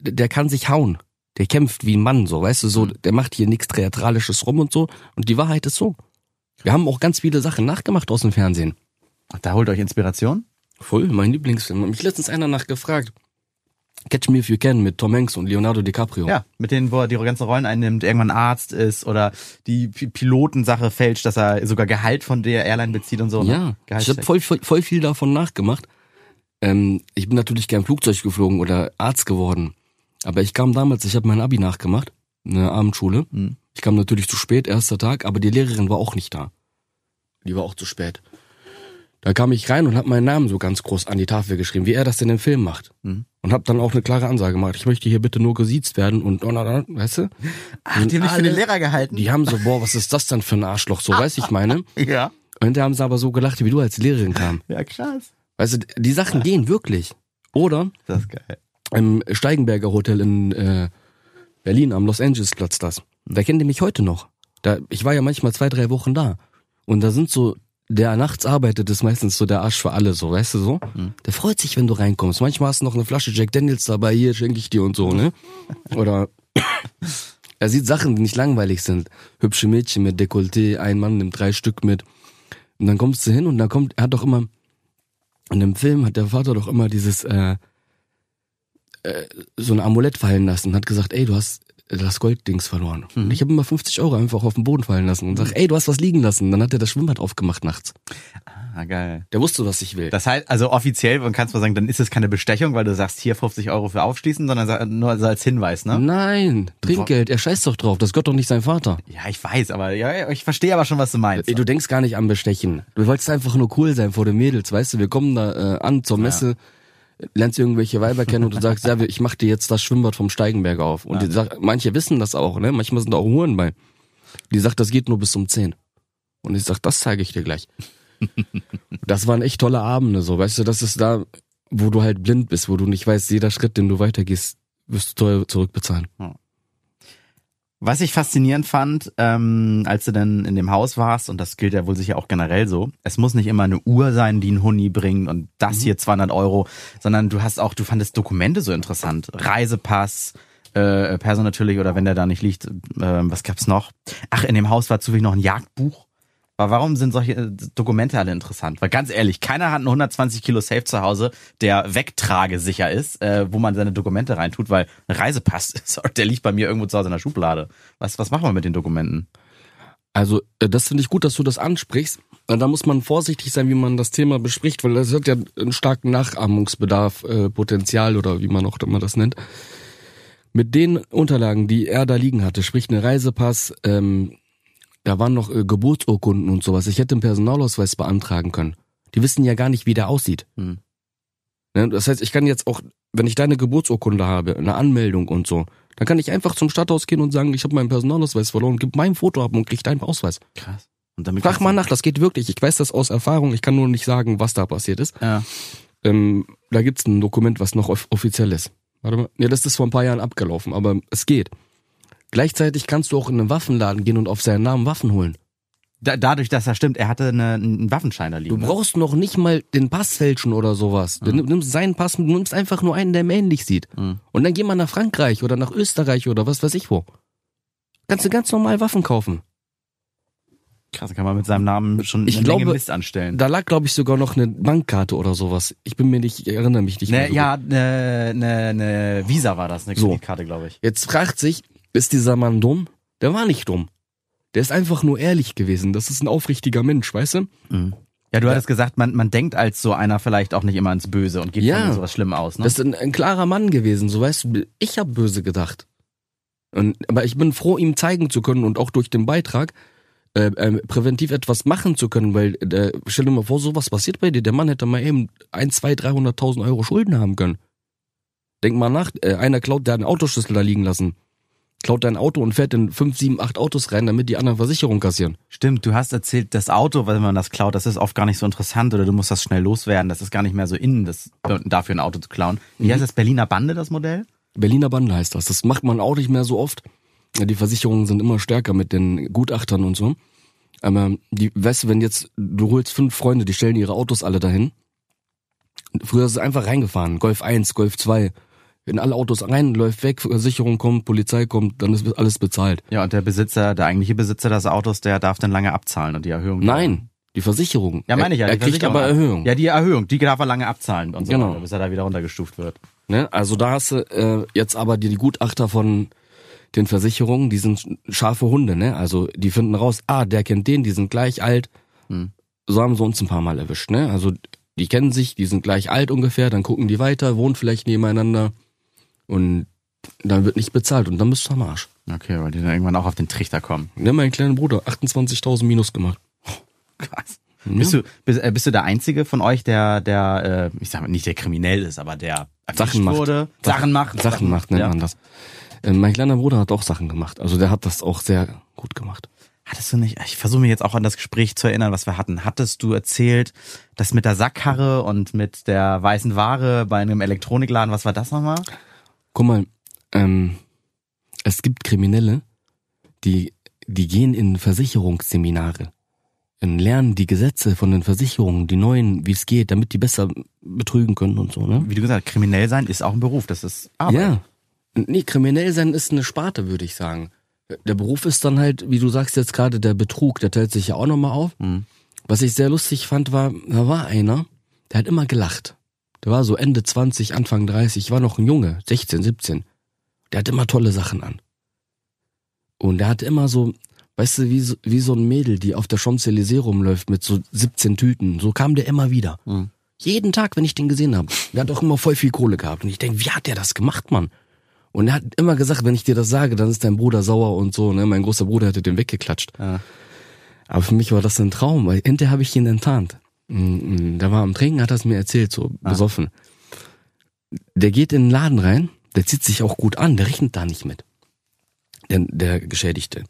Der kann sich hauen. Der kämpft wie ein Mann, so, weißt du, so, Mhm. der macht hier nichts Theatralisches rum und so. Und die Wahrheit ist so. Wir haben auch ganz viele Sachen nachgemacht aus dem Fernsehen. Ach, Da holt euch Inspiration. Voll, mein Lieblingsfilm. Hat mich letztens einer nachgefragt. Catch Me If You Can mit Tom Hanks und Leonardo DiCaprio. Ja, mit denen, wo er die ganzen Rollen einnimmt, irgendwann Arzt ist oder die Pilotensache fälscht, dass er sogar Gehalt von der Airline bezieht und so. ne? Ja, ich habe voll, voll, voll viel davon nachgemacht. Ähm, ich bin natürlich gern Flugzeug geflogen oder Arzt geworden. Aber ich kam damals, ich habe mein Abi nachgemacht, eine Abendschule. Mhm. Ich kam natürlich zu spät, erster Tag, aber die Lehrerin war auch nicht da. Die war auch zu spät. Da kam ich rein und habe meinen Namen so ganz groß an die Tafel geschrieben, wie er das in dem Film macht. Mhm. Und habe dann auch eine klare Ansage gemacht. Ich möchte hier bitte nur gesiezt werden und, und, und, und weißt du? Ach, die haben dich für den Lehrer gehalten? Die haben so, boah, was ist das denn für ein Arschloch? So, weiß ich meine. [LAUGHS] ja. Und hinterher haben sie aber so gelacht, wie du als Lehrerin kam. [LAUGHS] Ja, krass. Weißt du, die Sachen gehen wirklich. Oder Das ist geil. im Steigenberger Hotel in äh, Berlin am Los Angeles Platz das. Da kennt ihr mich heute noch. Da, ich war ja manchmal zwei, drei Wochen da. Und da sind so, der nachts arbeitet, ist meistens so der Arsch für alle, so, weißt du so? Der freut sich, wenn du reinkommst. Manchmal hast du noch eine Flasche Jack Daniels dabei, hier schenke ich dir und so, ne? Oder [LAUGHS] er sieht Sachen, die nicht langweilig sind. Hübsche Mädchen mit Dekolleté, ein Mann nimmt drei Stück mit. Und dann kommst du hin und dann kommt, er hat doch immer, in dem Film hat der Vater doch immer dieses, äh, äh, so ein Amulett fallen lassen und hat gesagt, ey, du hast das Golddings verloren. Und ich habe immer 50 Euro einfach auf den Boden fallen lassen und sag, ey, du hast was liegen lassen. Dann hat er das Schwimmbad aufgemacht nachts. Ah, geil. Der wusste, was ich will. Das heißt, also offiziell, man kann zwar sagen, dann ist es keine Bestechung, weil du sagst, hier 50 Euro für aufschließen, sondern nur als Hinweis, ne? Nein, Trinkgeld, er scheißt doch drauf, das gehört doch nicht sein Vater. Ja, ich weiß, aber ja, ich verstehe aber schon, was du meinst. Ey, du denkst gar nicht an Bestechen. Du wolltest einfach nur cool sein vor den Mädels, weißt du? Wir kommen da äh, an zur Messe, lernst irgendwelche Weiber kennen und du sagst, ja, ich mach dir jetzt das Schwimmbad vom Steigenberg auf. Und die sagt, manche wissen das auch, ne? Manchmal sind da auch Huren bei. Die sagt, das geht nur bis um 10. Und ich sag, das zeige ich dir gleich. [LAUGHS] das waren echt tolle Abende, so, weißt du, das ist da, wo du halt blind bist, wo du nicht weißt, jeder Schritt, den du weitergehst, wirst du teuer zurückbezahlen. Was ich faszinierend fand, ähm, als du dann in dem Haus warst, und das gilt ja wohl sicher auch generell so, es muss nicht immer eine Uhr sein, die einen Huni bringt und das hier 200 Euro, sondern du hast auch, du fandest Dokumente so interessant. Reisepass, äh, Perso natürlich, oder wenn der da nicht liegt, äh, was gab's noch? Ach, in dem Haus war zufällig noch ein Jagdbuch. Aber warum sind solche äh, Dokumente alle interessant? Weil ganz ehrlich, keiner hat einen 120 Kilo Safe zu Hause, der wegtragesicher ist, äh, wo man seine Dokumente reintut, weil ein Reisepass, [LAUGHS] sorry, der liegt bei mir irgendwo zu Hause in der Schublade. Was, was machen wir mit den Dokumenten? Also, äh, das finde ich gut, dass du das ansprichst. Äh, Da muss man vorsichtig sein, wie man das Thema bespricht, weil das hat ja einen starken Nachahmungsbedarf, äh, Potenzial oder wie man auch immer das nennt. Mit den Unterlagen, die er da liegen hatte, sprich eine Reisepass, ähm, da waren noch äh, Geburtsurkunden und sowas. Ich hätte einen Personalausweis beantragen können. Die wissen ja gar nicht, wie der aussieht. Hm. Ne? Das heißt, ich kann jetzt auch, wenn ich deine Geburtsurkunde habe, eine Anmeldung und so, dann kann ich einfach zum Stadthaus gehen und sagen, ich habe meinen Personalausweis verloren, gib mein Foto ab und krieg deinen Ausweis. Krass. Und damit Frag mal nach, das geht wirklich. Ich weiß das aus Erfahrung, ich kann nur nicht sagen, was da passiert ist. Ja. Ähm, da gibt's ein Dokument, was noch off offiziell ist. Warte mal. Ja, das ist vor ein paar Jahren abgelaufen, aber es geht. Gleichzeitig kannst du auch in einen Waffenladen gehen und auf seinen Namen Waffen holen. Da, dadurch, dass er stimmt, er hatte eine, einen Waffenschein da liegen. Du ne? brauchst noch nicht mal den Pass fälschen oder sowas. Du nimm- nimmst seinen Pass, du nimmst einfach nur einen, der ihm ähnlich sieht. Mhm. Und dann geh mal nach Frankreich oder nach Österreich oder was weiß ich wo. Kannst du ganz normal Waffen kaufen. Krass, kann man mit seinem Namen schon Ich eine glaube, Menge Mist anstellen. Da lag, glaube ich, sogar noch eine Bankkarte oder sowas. Ich bin mir nicht, ich erinnere mich nicht mehr. Ne, so ja, ne, ne, ne Visa war das, eine So. Kreditkarte, glaube ich. Jetzt fragt sich, ist dieser Mann dumm? Der war nicht dumm. Der ist einfach nur ehrlich gewesen. Das ist ein aufrichtiger Mensch, weißt du? Ja, du hattest gesagt, man, man denkt als so einer vielleicht auch nicht immer ins Böse und geht Ja. von sowas schlimm aus, ne? Das ist ein, ein klarer Mann gewesen, so weißt du. Ich habe böse gedacht. Und, aber ich bin froh, ihm zeigen zu können und auch durch den Beitrag äh, äh, präventiv etwas machen zu können, weil äh, stell dir mal vor, sowas passiert bei dir. Der Mann hätte mal eben ein, zwei, 300.000 Euro Schulden haben können. Denk mal nach, äh, einer klaut, der hat einen Autoschlüssel da liegen lassen. Klaut dein Auto und fährt in fünf, sieben, acht Autos rein, damit die anderen Versicherungen kassieren. Stimmt, du hast erzählt, das Auto, wenn man das klaut, das ist oft gar nicht so interessant oder du musst das schnell loswerden. Das ist gar nicht mehr so innen, das, dafür ein Auto zu klauen. Wie heißt das? Berliner Bande, das Modell? Berliner Bande heißt das. Das macht man auch nicht mehr so oft. Die Versicherungen sind immer stärker mit den Gutachtern und so. Aber die, weißt du, wenn jetzt, du holst fünf Freunde, die stellen ihre Autos alle dahin. Früher ist es einfach reingefahren. Golf 1, Golf 2. In alle Autos rein, läuft weg, Versicherung kommt, Polizei kommt, dann ist alles bezahlt. Ja, und der Besitzer, der eigentliche Besitzer des Autos, der darf dann lange abzahlen und die Erhöhung. Nein, die Versicherung. Ja, meine ich ja. Er, er die kriegt aber Erhöhung. Ja, die Erhöhung, die darf er lange abzahlen und so Genau. weiter, bis er da wieder runtergestuft wird. Ne? Also da hast du äh, jetzt aber die, die Gutachter von den Versicherungen, die sind scharfe Hunde, ne? Also die finden raus, ah, der kennt den, die sind gleich alt. Hm. So haben sie uns ein paar Mal erwischt, ne? Also die kennen sich, die sind gleich alt ungefähr, dann gucken die weiter, wohnen vielleicht nebeneinander und dann wird nicht bezahlt und dann bist du am Arsch. Okay, weil die dann irgendwann auch auf den Trichter kommen. Ne, mein kleiner Bruder, 28.000 Minus gemacht. [LAUGHS] Krass. Ja. Bist du bist, äh, bist du der einzige von euch, der der äh, ich sag mal nicht der kriminell ist, aber der Sachen macht. wurde, Sachen macht, Sachen macht, nennt ja. man das. Äh, mein kleiner Bruder hat auch Sachen gemacht. Also der hat das auch sehr gut gemacht. Hattest du nicht? Ich versuche mir jetzt auch an das Gespräch zu erinnern, was wir hatten. Hattest du erzählt, dass mit der Sackkarre und mit der weißen Ware bei einem Elektronikladen, was war das nochmal? Guck mal, ähm, es gibt Kriminelle, die, die gehen in Versicherungsseminare und lernen die Gesetze von den Versicherungen, die neuen, wie es geht, damit die besser betrügen können und so, ne? Wie du gesagt, hast, kriminell sein ist auch ein Beruf, das ist Arbeit. Ja. Nee, kriminell sein ist eine Sparte, würde ich sagen. Der Beruf ist dann halt, wie du sagst jetzt gerade, der Betrug, der teilt sich ja auch nochmal auf. Mhm. Was ich sehr lustig fand, war, da war einer, der hat immer gelacht. Der war so Ende 20, Anfang 30, war noch ein Junge, 16, 17. Der hat immer tolle Sachen an. Und der hat immer so, weißt du, wie so, wie so ein Mädel, die auf der Champs-Élysées rumläuft mit so 17 Tüten. So kam der immer wieder. Mhm. Jeden Tag, wenn ich den gesehen habe. Der hat auch immer voll viel Kohle gehabt. Und ich denk, wie hat der das gemacht, Mann? Und er hat immer gesagt, wenn ich dir das sage, dann ist dein Bruder sauer und so. Ne? Mein großer Bruder hätte den weggeklatscht. Ja. Aber für mich war das ein Traum, weil hinterher habe ich ihn enttarnt. Mm, mm, Der war am Trinken, hat das mir erzählt, so Ah. besoffen. Der geht in den Laden rein, der zieht sich auch gut an, der rechnet da nicht mit. Der, der Geschädigte.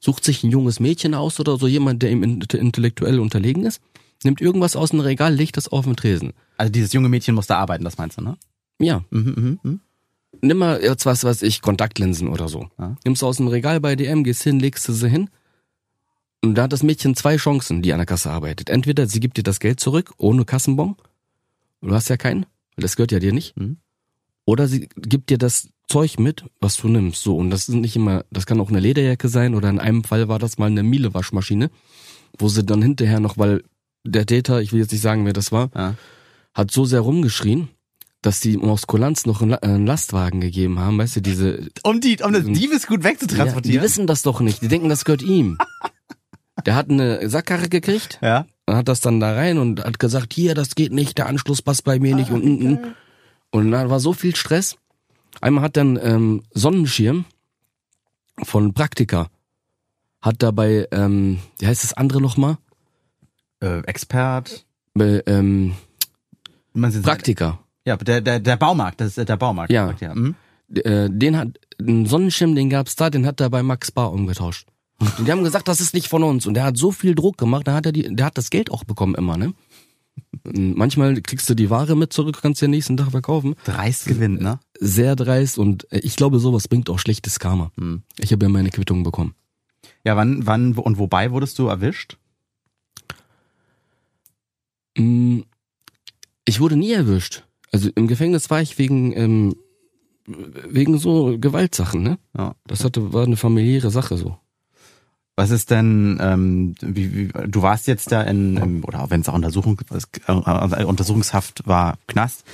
Sucht sich ein junges Mädchen aus oder so jemand, der ihm int- intellektuell unterlegen ist, nimmt irgendwas aus dem Regal, legt das auf den Tresen. Also dieses junge Mädchen musste arbeiten, das meinst du, ne? Ja, Mhm, mhm, mhm. nimm mal jetzt was, was ich, Kontaktlinsen oder so. Ja. Nimmst du aus dem Regal bei DM, gehst hin, legst du sie hin. Und da hat das Mädchen zwei Chancen, die an der Kasse arbeitet. Entweder sie gibt dir das Geld zurück, ohne Kassenbon. Du hast ja keinen, weil das gehört ja dir nicht. Mhm. Oder sie gibt dir das Zeug mit, was du nimmst. So, und das sind nicht immer, das kann auch eine Lederjacke sein oder in einem Fall war das mal eine Miele-Waschmaschine, wo sie dann hinterher noch, weil der Täter, ich will jetzt nicht sagen, wer das war, Ja. hat so sehr rumgeschrien, dass die aus Kulanz noch einen La- einen Lastwagen gegeben haben, weißt du, diese Um die, um das Diebesgut ja, wegzutransportieren. die wissen das doch nicht, die denken, das gehört ihm. [LAUGHS] Der hat eine Sackkarre gekriegt, ja. und hat das dann da rein und hat gesagt, hier, das geht nicht, der Anschluss passt bei mir nicht und und, und. und da war so viel Stress. Einmal hat dann ähm, Sonnenschirm von Praktika hat dabei, ähm, wie heißt das andere nochmal? Äh, Expert. Bei, ähm, Praktika. Ja, der, der, der Baumarkt, das ist der Baumarkt. Ja. ja. Mhm. äh, den hat einen Sonnenschirm, den gab's da, den hat er bei Max Bar umgetauscht. Und die haben gesagt, das ist nicht von uns. Und der hat so viel Druck gemacht, da hat er die, der hat das Geld auch bekommen immer, ne? Manchmal kriegst du die Ware mit zurück, kannst du den nächsten Tag verkaufen. Dreist gewinnt, ne? Sehr dreist und äh, ich glaube, sowas bringt auch schlechtes Karma. Hm. Ich habe ja meine Quittung bekommen. Ja, wann, wann und wobei wurdest du erwischt? Mm, Ich wurde nie erwischt. Also im Gefängnis war ich wegen ähm, wegen so Gewaltsachen, ne? Ja. Das hatte war eine familiäre Sache so. Was ist denn, ähm, wie, wie, du warst jetzt da in, im, oder wenn es auch Untersuchung, äh, Untersuchungshaft war, Knast.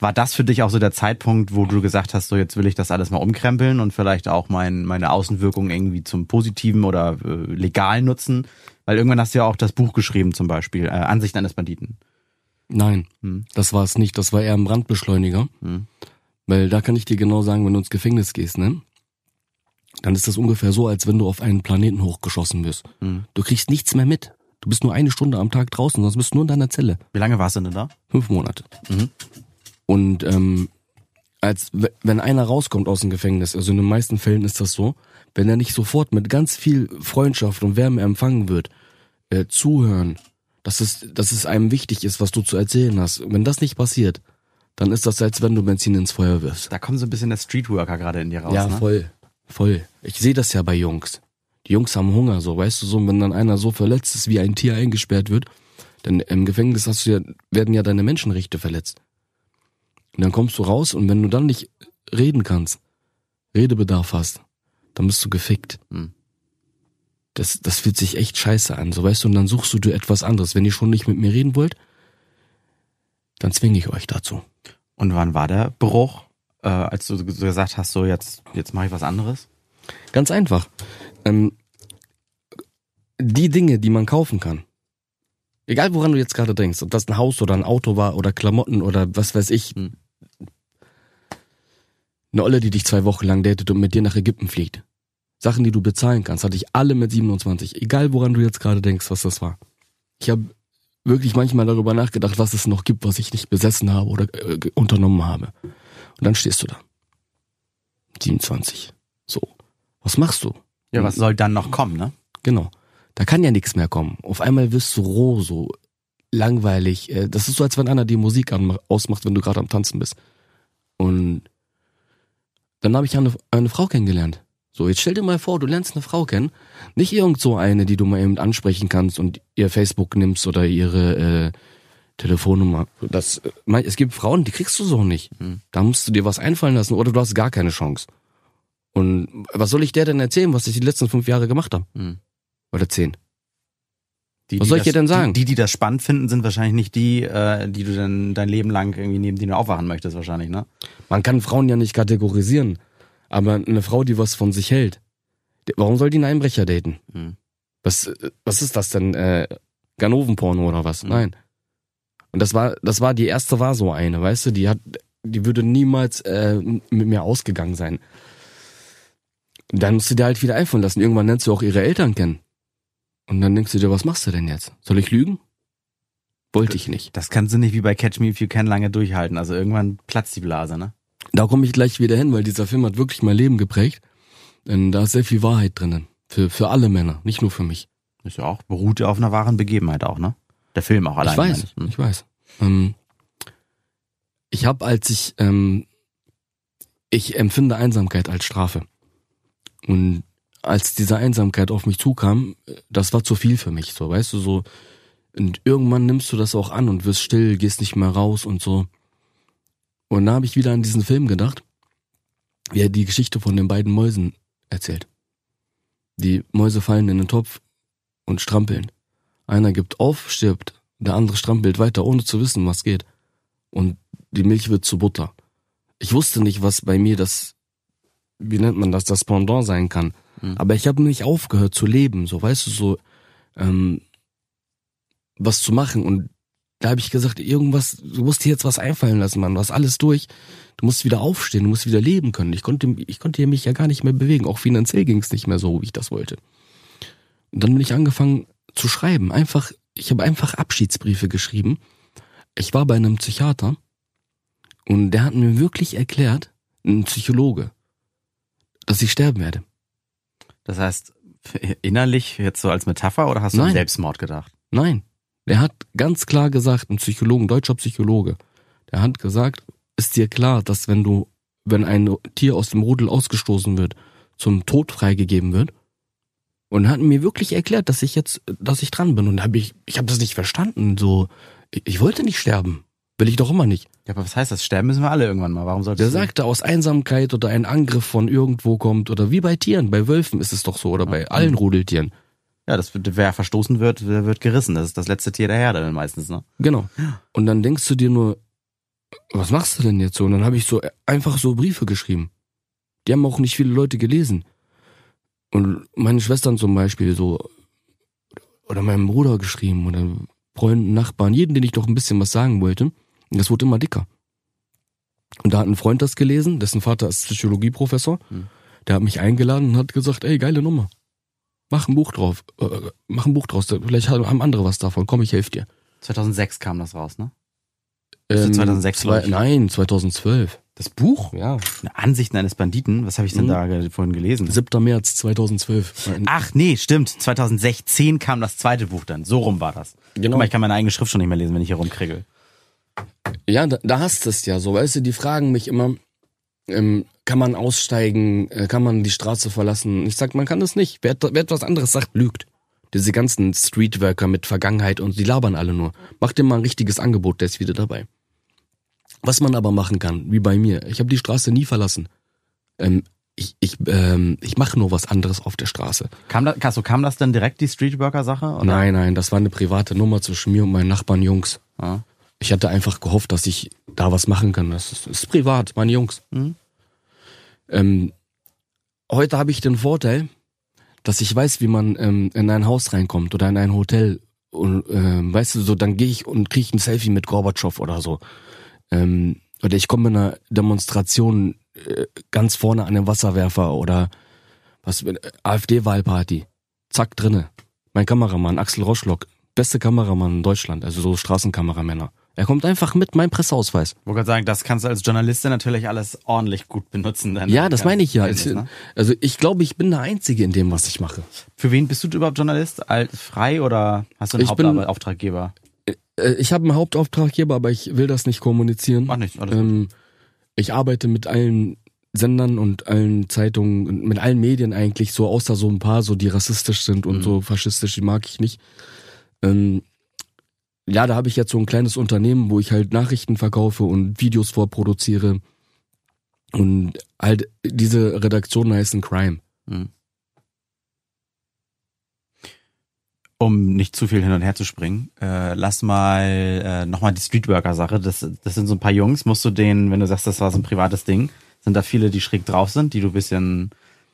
War das für dich auch so der Zeitpunkt, wo du gesagt hast, so jetzt will ich das alles mal umkrempeln und vielleicht auch mein, meine Außenwirkung irgendwie zum Positiven oder äh, legal nutzen? Weil irgendwann hast du ja auch das Buch geschrieben zum Beispiel, äh, Ansichten eines Banditen. Nein, Hm. das war es nicht. Das war eher ein Brandbeschleuniger. Hm. Weil da kann ich dir genau sagen, wenn du ins Gefängnis gehst, ne? Dann ist das ungefähr so, als wenn du auf einen Planeten hochgeschossen wirst. Hm. Du kriegst nichts mehr mit. Du bist nur eine Stunde am Tag draußen, sonst bist du nur in deiner Zelle. Wie lange warst du denn da? Fünf Monate. Mhm. Und ähm, als wenn einer rauskommt aus dem Gefängnis, also in den meisten Fällen ist das so, wenn er nicht sofort mit ganz viel Freundschaft und Wärme empfangen wird, äh, zuhören, dass es, dass es einem wichtig ist, was du zu erzählen hast. Wenn das nicht passiert, dann ist das, als wenn du Benzin ins Feuer wirfst. Da kommt so ein bisschen der Streetworker gerade in dir raus. ja, ne? voll, voll. Ich sehe das ja bei Jungs. Die Jungs haben Hunger, so, weißt du, so, wenn dann einer so verletzt ist, wie ein Tier eingesperrt wird, denn im Gefängnis hast du ja, werden ja deine Menschenrechte verletzt. Und dann kommst du raus und wenn du dann nicht reden kannst, Redebedarf hast, dann bist du gefickt. Hm. Das, das fühlt sich echt scheiße an, so weißt du, und dann suchst du dir etwas anderes. Wenn ihr schon nicht mit mir reden wollt, dann zwinge ich euch dazu. Und wann war der Bruch, äh, als du gesagt hast, so jetzt, jetzt mache ich was anderes? Ganz einfach. Ähm, die Dinge, die man kaufen kann, egal woran du jetzt gerade denkst, ob das ein Haus oder ein Auto war oder Klamotten oder was weiß ich, Hm. eine Olle, die dich zwei Wochen lang datet und mit dir nach Ägypten fliegt. Sachen, die du bezahlen kannst, hatte ich alle mit 27. Egal woran du jetzt gerade denkst, was das war. Ich habe wirklich manchmal darüber nachgedacht, was es noch gibt, was ich nicht besessen habe oder äh, unternommen habe. Und dann stehst du da. 27. So. Was machst du? Ja, was soll dann noch kommen, ne? Genau. Da kann ja nichts mehr kommen. Auf einmal wirst du roh, so langweilig. Äh, Das ist so, als wenn einer die Musik ausmacht, wenn du gerade am Tanzen bist. Und dann habe ich eine, eine Frau kennengelernt. So, jetzt stell dir mal vor, du lernst eine Frau kennen. Nicht irgend so eine, die du mal eben ansprechen kannst und ihr Facebook nimmst oder ihre äh, Telefonnummer. Das, äh, es gibt Frauen, die kriegst du so nicht. Hm. Da musst du dir was einfallen lassen oder du hast gar keine Chance. Und was soll ich der denn erzählen, was ich die letzten fünf Jahre gemacht habe? Hm. Oder zehn? Die, Was soll ich das, dir denn sagen? Die, die, das spannend finden, sind wahrscheinlich nicht die, äh, die du dann dein Leben lang irgendwie neben denen aufwachen möchtest, wahrscheinlich, ne? Man kann Frauen ja nicht kategorisieren. Aber eine Frau, die was von sich hält, warum soll die einen Einbrecher daten? Hm. Was, äh, was ist das denn? Äh, Ganovenporno oder was? Mhm. Nein. Und das war, das war, die erste war so eine, weißt du, die hat, die würde niemals äh, mit mir ausgegangen sein. Und dann musst du dir halt wieder einfallen lassen. Irgendwann nennst du auch ihre Eltern kennen. Und dann denkst du dir, was machst du denn jetzt? Soll ich lügen? Wollte ich nicht. Das kannst du nicht wie bei Catch Me If You Can lange durchhalten. Also irgendwann platzt die Blase, ne? Da komme ich gleich wieder hin, weil dieser Film hat wirklich mein Leben geprägt. Denn da ist sehr viel Wahrheit drinnen. Für, für alle Männer, nicht nur für mich. Ist ja auch, beruht ja auf einer wahren Begebenheit auch, ne? Der Film auch allein. ich weiß, meine ich. Hm. ich weiß. Ähm, ich habe, als ich, ähm, ich empfinde Einsamkeit als Strafe. Und als diese Einsamkeit auf mich zukam, das war zu viel für mich, so, weißt du, so. Und irgendwann nimmst du das auch an und wirst still, gehst nicht mehr raus und so. Und da habe ich wieder an diesen Film gedacht, wie er die Geschichte von den beiden Mäusen erzählt. Die Mäuse fallen in den Topf und strampeln. Einer gibt auf, stirbt, der andere strampelt weiter, ohne zu wissen, was geht. Und die Milch wird zu Butter. Ich wusste nicht, was bei mir das, wie nennt man das, das Pendant sein kann. Mhm. Aber ich habe nicht aufgehört zu leben, so weißt du, so ähm, was zu machen. Und da habe ich gesagt, irgendwas, du musst dir jetzt was einfallen lassen, Mann. Du hast alles durch. Du musst wieder aufstehen, du musst wieder leben können. Ich konnte, ich konnte mich ja gar nicht mehr bewegen. Auch finanziell ging es nicht mehr so, wie ich das wollte. Und dann bin ich angefangen zu schreiben. Einfach, ich habe einfach Abschiedsbriefe geschrieben. Ich war bei einem Psychiater und der hat mir wirklich erklärt, ein Psychologe, dass ich sterben werde. Das heißt, innerlich jetzt so als Metapher oder hast du an. Selbstmord gedacht? Nein. Der hat ganz klar gesagt, ein Psychologe, ein deutscher Psychologe, der hat gesagt, ist dir klar, dass wenn du, wenn ein Tier aus dem Rudel ausgestoßen wird, zum Tod freigegeben wird? Und hat mir wirklich erklärt, dass ich jetzt, dass ich dran bin. Und hab ich, ich habe das nicht verstanden. So, ich, ich wollte nicht sterben. Will ich doch immer nicht. Ja, aber was heißt das? Sterben müssen wir alle irgendwann mal. Warum solltest Der sagte, aus Einsamkeit oder ein Angriff von irgendwo kommt oder wie bei Tieren, bei Wölfen ist es doch so oder bei allen Rudeltieren. Ja, das wird, wer verstoßen wird, der wird gerissen. Das ist das letzte Tier der Herde dann meistens, ne? Genau. Und dann denkst du dir nur, was machst du denn jetzt so? Und dann habe ich so einfach so Briefe geschrieben. Die haben auch nicht viele Leute gelesen. Und meine Schwestern zum Beispiel so, oder meinem Bruder geschrieben oder Freunden, Nachbarn, jeden, den ich doch ein bisschen was sagen wollte. Und das wurde immer dicker. Und da hat ein Freund das gelesen, dessen Vater ist Psychologieprofessor. Hm. Der hat mich eingeladen und hat gesagt, ey, geile Nummer. Mach ein Buch drauf. Äh, mach ein Buch draus. Vielleicht haben andere was davon. Komm, ich helfe dir. 2006 kam das raus, ne? Ähm, 2006 zwei, glaub ich. Nein, 2012. Das Buch? Ja. Ansichten eines Banditen. Was habe ich denn da ge- vorhin gelesen? 7. März 2012. Ach nee, stimmt. 2016 kam das zweite Buch dann. So rum war das. Genau. Guck mal, ich kann meine eigene Schrift schon nicht mehr lesen, wenn ich hier rumkriegel. Ja, da, da hast du es ja so, weißt du, die fragen mich immer, ähm, kann man aussteigen, äh, kann man die Straße verlassen? Ich sag, man kann das nicht. Wer, wer etwas anderes sagt, lügt. Diese ganzen Streetworker mit Vergangenheit und die labern alle nur. Mach dir mal ein richtiges Angebot, der ist wieder dabei. Was man aber machen kann, wie bei mir, ich habe die Straße nie verlassen. Ähm, ich ich, ähm, ich mache nur was anderes auf der Straße. Kam das, Kasso, kam das dann direkt, die Streetworker-Sache? Nein, nein, das war eine private Nummer zwischen mir und meinen Nachbarn Jungs. Ja. Ich hatte einfach gehofft, dass ich da was machen kann. Das ist, ist privat, meine Jungs. Mhm. Ähm, heute habe ich den Vorteil, dass ich weiß, wie man ähm, in ein Haus reinkommt oder in ein Hotel. Und ähm, weißt du, so dann gehe ich und kriege ein Selfie mit Gorbatschow oder so. Ähm, oder ich komme in einer Demonstration äh, ganz vorne an dem Wasserwerfer oder was äh, AfD-Wahlparty. Zack drinne. Mein Kameramann Axel Roschlock, beste Kameramann in Deutschland, also so Straßenkameramänner. Er kommt einfach mit meinem Presseausweis. Ich wollte gerade sagen, das kannst du als Journalistin natürlich alles ordentlich gut benutzen. Ja, das meine ich ja. Kenntnis, ne? Also ich glaube, ich bin der Einzige in dem, was ich mache. Für wen bist du überhaupt Journalist? Alt, frei oder hast du einen Ich Hauptauftraggeber? Äh, Ich habe einen Hauptauftraggeber, aber ich will das nicht kommunizieren. Mach nicht, alles ähm, ich arbeite mit allen Sendern und allen Zeitungen und mit allen Medien eigentlich so, außer so ein paar, so die rassistisch sind und Mhm. so faschistisch, die mag ich nicht. Ähm, ja, da habe ich jetzt so ein kleines Unternehmen, wo ich halt Nachrichten verkaufe und Videos vorproduziere. Und halt diese Redaktionen heißen Crime. Um nicht zu viel hin und her zu springen, äh, lass mal äh, nochmal die Streetworker-Sache. Das, das sind so ein paar Jungs. Musst du denen, wenn du sagst, das war so ein privates Ding, sind da viele, die schräg drauf sind, die du ein bisschen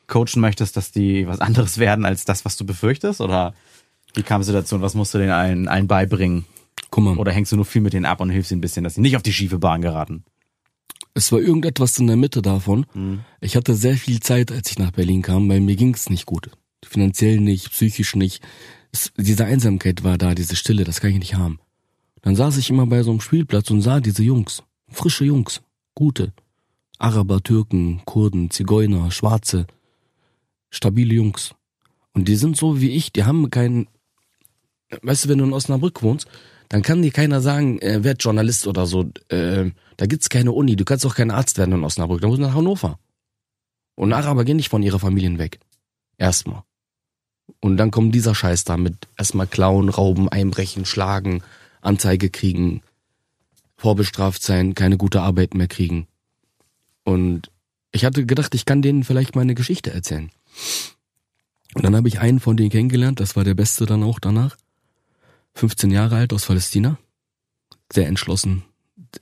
coachen möchtest, dass die was anderes [LAUGHS] werden als das, was du befürchtest? Oder wie kam sie dazu und was musst du denen allen, allen beibringen? Guck mal. Oder hängst du nur viel mit denen ab und hilfst ihnen ein bisschen, dass sie nicht auf die schiefe Bahn geraten? Es war irgendetwas in der Mitte davon. Mhm. Ich hatte sehr viel Zeit, als ich nach Berlin kam, weil mir ging's nicht gut. Finanziell nicht, psychisch nicht. Es, diese Einsamkeit war da, diese Stille, das kann ich nicht haben. Dann saß ich immer bei so einem Spielplatz und sah diese Jungs. Frische Jungs. Gute. Araber, Türken, Kurden, Zigeuner, Schwarze. Stabile Jungs. Und die sind so wie ich, die haben keinen, weißt du, wenn du in Osnabrück wohnst, dann kann dir keiner sagen, äh, werd Journalist oder so. Äh, da gibt's keine Uni, du kannst auch kein Arzt werden in Osnabrück, da musst du nach Hannover. Und Araber gehen nicht von ihrer Familien weg. Erstmal. Und dann kommt dieser Scheiß da mit erstmal klauen, rauben, einbrechen, schlagen, Anzeige kriegen, vorbestraft sein, keine gute Arbeit mehr kriegen. Und ich hatte gedacht, ich kann denen vielleicht meine Geschichte erzählen. Und dann habe ich einen von denen kennengelernt, das war der Beste dann auch danach. 15 Jahre alt aus Palästina. Sehr entschlossen.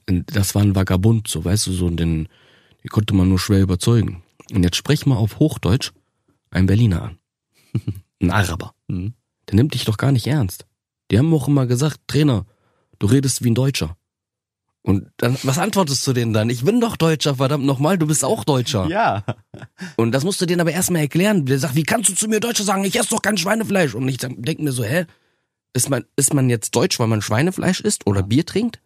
Das war ein Vagabund, so weißt du, so den, die konnte man nur schwer überzeugen. Und jetzt sprech mal auf Hochdeutsch einen Berliner an. [LAUGHS] Ein Araber. Mhm. Der nimmt dich doch gar nicht ernst. Die haben auch immer gesagt, Trainer, du redest wie ein Deutscher. Und dann, was antwortest du denen dann? Ich bin doch Deutscher, verdammt nochmal, du bist auch Deutscher. Ja. Und das musst du denen aber erstmal erklären. Der sagt, wie kannst du zu mir Deutscher sagen, ich esse doch kein Schweinefleisch? Und ich denke mir so, hä? Ist man, ist man jetzt deutsch, weil man Schweinefleisch isst oder Bier trinkt?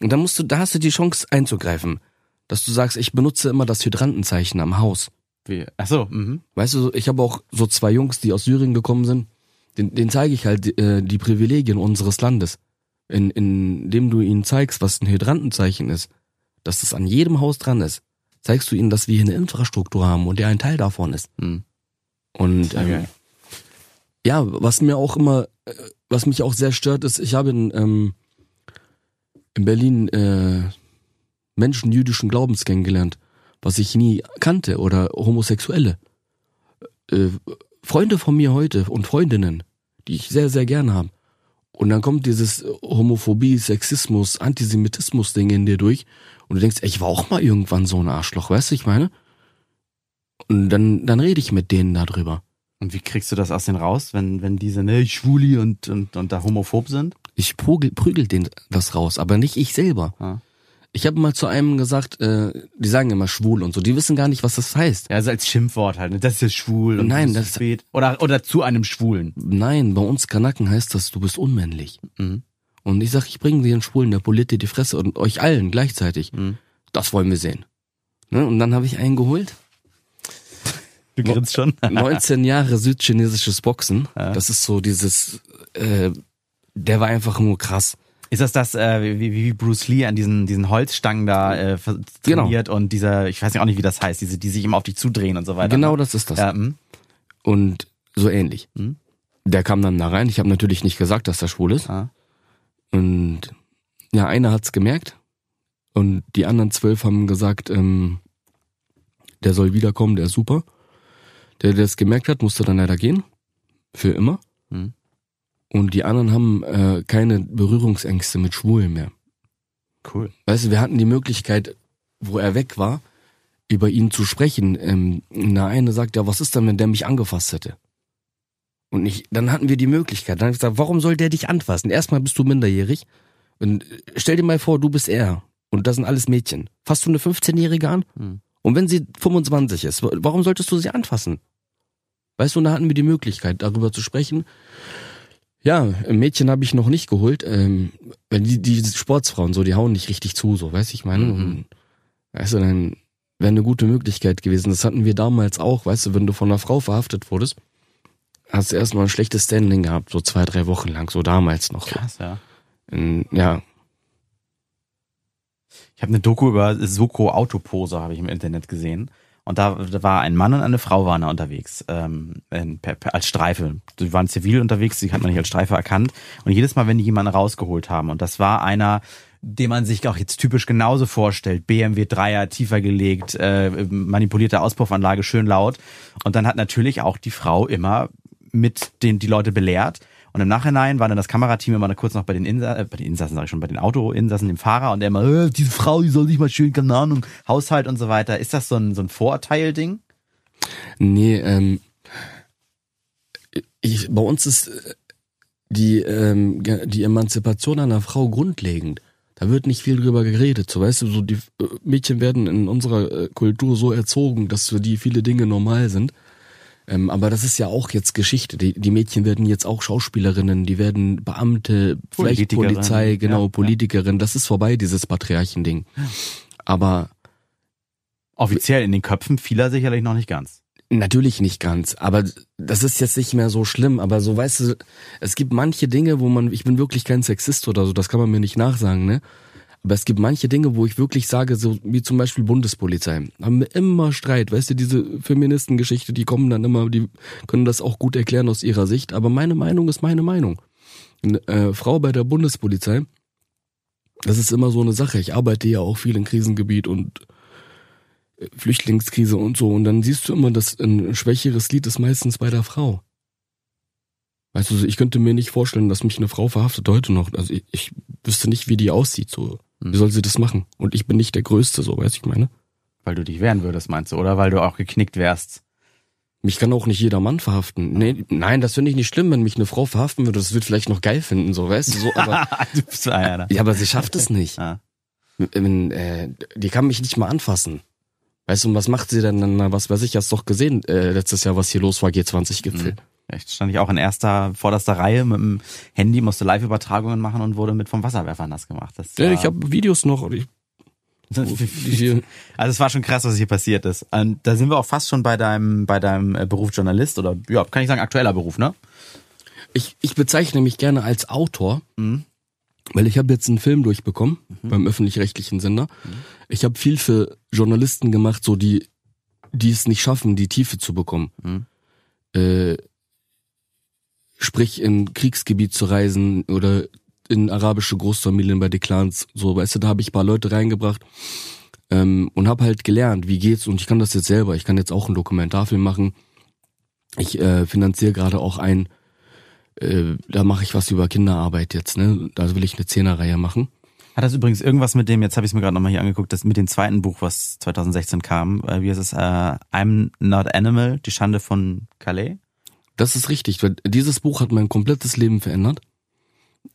Und dann musst du, da hast du die Chance einzugreifen. Dass du sagst, ich benutze immer das Hydrantenzeichen am Haus. Wie? Ach so, mhm. Weißt du, ich habe auch so zwei Jungs, die aus Syrien gekommen sind. Den, den zeige ich halt äh, die Privilegien unseres Landes. In, indem du ihnen zeigst, was ein Hydrantenzeichen ist, dass es an jedem Haus dran ist, zeigst du ihnen, dass wir hier eine Infrastruktur haben und der ein Teil davon ist. Mhm. Und ähm, geil. ja, was mir auch immer, äh, was mich auch sehr stört, ist, ich habe in, ähm, in Berlin äh, Menschen jüdischen Glaubens kennengelernt, was ich nie kannte oder Homosexuelle. Äh, Freunde von mir heute und Freundinnen, die ich sehr, sehr gerne habe. Und dann kommt dieses Homophobie, Sexismus, Antisemitismus-Ding in dir durch und du denkst, ey, ich war auch mal irgendwann so ein Arschloch, weißt du, ich meine? Und dann, dann rede ich mit denen darüber. Und wie kriegst du das aus denen raus, wenn, wenn diese, ne, Schwuli und, und, und da homophob sind? Ich prügel, prügel den das raus, aber nicht ich selber. Ja. Ich habe mal zu einem gesagt, äh, die sagen immer schwul und so, die wissen gar nicht, was das heißt. Ja, also als Schimpfwort halt, ne? Das ist ja schwul und Nein, das- zu spät. Oder, oder zu einem Schwulen. Nein, bei uns Kanaken heißt das, du bist unmännlich. Mhm. Und ich sag, ich bringe den Schwulen der Polite die Fresse und euch allen gleichzeitig. Mhm. das wollen wir sehen. Ne? Und dann habe ich einen geholt. Du grinst schon. [LAUGHS] 19 Jahre südchinesisches Boxen. Ja. Das ist so dieses, äh, der war einfach nur krass. Ist das das, äh, wie, wie Bruce Lee an diesen, diesen Holzstangen da äh, ver- trainiert und dieser, ich weiß ja auch nicht, wie das heißt, diese, die sich immer auf dich zudrehen und so weiter. Genau ne? das ist das. Ja, hm. Und so ähnlich. Mhm. Der kam dann da rein. Ich habe natürlich nicht gesagt, dass er schwul ist. Ah. Und ja, einer hat's gemerkt. Und die anderen zwölf haben gesagt, ähm, der soll wiederkommen, der ist super. Der, der es gemerkt hat, musste dann leider gehen. Für immer. Mhm. Und die anderen haben äh, keine Berührungsängste mit Schwulen mehr. Cool. Weißt du, wir hatten die Möglichkeit, wo er weg war, über ihn zu sprechen. Ähm, der eine sagt, ja, was ist denn, wenn der mich angefasst hätte? Und ich, dann hatten wir die Möglichkeit. Dann habe ich gesagt, warum soll der dich anfassen? Erstmal bist du minderjährig. Und äh, stell dir mal vor, du bist er. Und das sind alles Mädchen. Fasst du eine 15-Jährige an? Hm. Und wenn sie 25 ist, wa- warum solltest du sie anfassen? Weißt du, und da hatten wir die Möglichkeit, darüber zu sprechen. Ja, Mädchen habe ich noch nicht geholt. Ähm, die, die Sportsfrauen, so, die hauen nicht richtig zu, so, weißt du, ich meine. Mhm. Weißt du, dann wäre eine gute Möglichkeit gewesen. Das hatten wir damals auch, weißt du, wenn du von einer Frau verhaftet wurdest, hast du erstmal ein schlechtes Standing gehabt, so zwei, drei Wochen lang, so damals noch. Krass, ja. Ähm, Ja, Ich habe eine Doku über Soko Autopose habe ich im Internet gesehen. Und da, war ein Mann und eine Frau waren da unterwegs, ähm, in, per, per, als Streife. Die waren zivil unterwegs, die hat man nicht als Streife erkannt. Und jedes Mal, wenn die jemanden rausgeholt haben, und das war einer, den man sich auch jetzt typisch genauso vorstellt, BMW Dreier, tiefer gelegt, äh, manipulierte Auspuffanlage, schön laut. Und dann hat natürlich auch die Frau immer mit den die Leute belehrt. Und im Nachhinein war dann das Kamerateam immer kurz noch bei den Insassen, äh, bei den Insassen sag ich schon, bei den Autoinsassen, dem Fahrer und der immer, äh, diese Frau, die soll sich mal schön, keine Ahnung, Haushalt und so weiter. Ist das so ein, so ein Vorurteil-Ding? Nee, ähm, ich, bei uns ist äh, die, ähm, die Emanzipation einer Frau grundlegend. Da wird nicht viel drüber geredet. So, weißt du, so die äh, Mädchen werden in unserer äh, Kultur so erzogen, dass für die viele Dinge normal sind. Ähm, aber das ist ja auch jetzt Geschichte. Die, die Mädchen werden jetzt auch Schauspielerinnen, die werden Beamte, vielleicht Polizei, genau, ja. Politikerin. Das ist vorbei, dieses Patriarchending. Aber Offiziell in den Köpfen vieler sicherlich noch nicht ganz. Natürlich nicht ganz, aber das ist jetzt nicht mehr so schlimm. Aber so weißt du, es gibt manche Dinge, wo man, ich bin wirklich kein Sexist oder so, das kann man mir nicht nachsagen, ne? Aber es gibt manche Dinge, wo ich wirklich sage, so wie zum Beispiel Bundespolizei, haben wir immer Streit, weißt du, diese Feministengeschichte, die kommen dann immer, die können das auch gut erklären aus ihrer Sicht. Aber meine Meinung ist meine Meinung. Eine äh, Frau bei der Bundespolizei, das ist immer so eine Sache. Ich arbeite ja auch viel im Krisengebiet und Flüchtlingskrise und so. Und dann siehst du immer, dass ein schwächeres Lied ist meistens bei der Frau. Weißt du, ich könnte mir nicht vorstellen, dass mich eine Frau verhaftet heute noch. Also ich, ich wüsste nicht, wie die aussieht. So, wie soll sie das machen? Und ich bin nicht der Größte, so, weißt du, ich meine. Weil du dich wehren würdest, meinst du? Oder weil du auch geknickt wärst? Mich kann auch nicht jeder Mann verhaften. Nee, nein, das finde ich nicht schlimm, wenn mich eine Frau verhaften würde. Das wird vielleicht noch geil finden, so, weißt du, so, aber, [LAUGHS] du bist einer. ja, aber sie schafft es nicht. Ja. Wenn, äh, die kann mich nicht mal anfassen. Weißt du, und was macht sie denn dann, na, was weiß ich, hast doch gesehen, äh, letztes Jahr, was hier los war, G20-Gipfel. Echt stand ich auch in erster, vorderster Reihe mit dem Handy, musste Live-Übertragungen machen und wurde mit vom Wasserwerfer nass gemacht. Das Ja, ich habe Videos noch. Ich, [LAUGHS] hier, Also es war schon krass, was hier passiert ist. Und da sind wir auch fast schon bei deinem, bei deinem äh, Beruf Journalist oder ja, kann ich sagen, aktueller Beruf, ne? ich, ich bezeichne mich gerne als Autor, Mhm. weil ich habe jetzt einen Film durchbekommen beim öffentlich-rechtlichen Sender. Ich habe viel für Journalisten gemacht, so die, die es nicht schaffen, die Tiefe zu bekommen. Mhm. Äh, sprich in Kriegsgebiet zu reisen oder in arabische Großfamilien bei Clans, so, weißt du, da habe ich ein paar Leute reingebracht ähm, und habe halt gelernt, wie geht's und ich kann das jetzt selber. Ich kann jetzt auch einen Dokumentarfilm machen. Ich äh, finanziere gerade auch einen, äh, da mache ich was über Kinderarbeit jetzt, ne? Da will ich eine Zehnerreihe machen. Hat das übrigens irgendwas mit dem, jetzt habe ich es mir gerade nochmal hier angeguckt, das mit dem zweiten Buch, was 2016 kam, äh, wie heißt es, äh, I'm Not Animal, die Schande von Calais? Das ist richtig. weil Dieses Buch hat mein komplettes Leben verändert.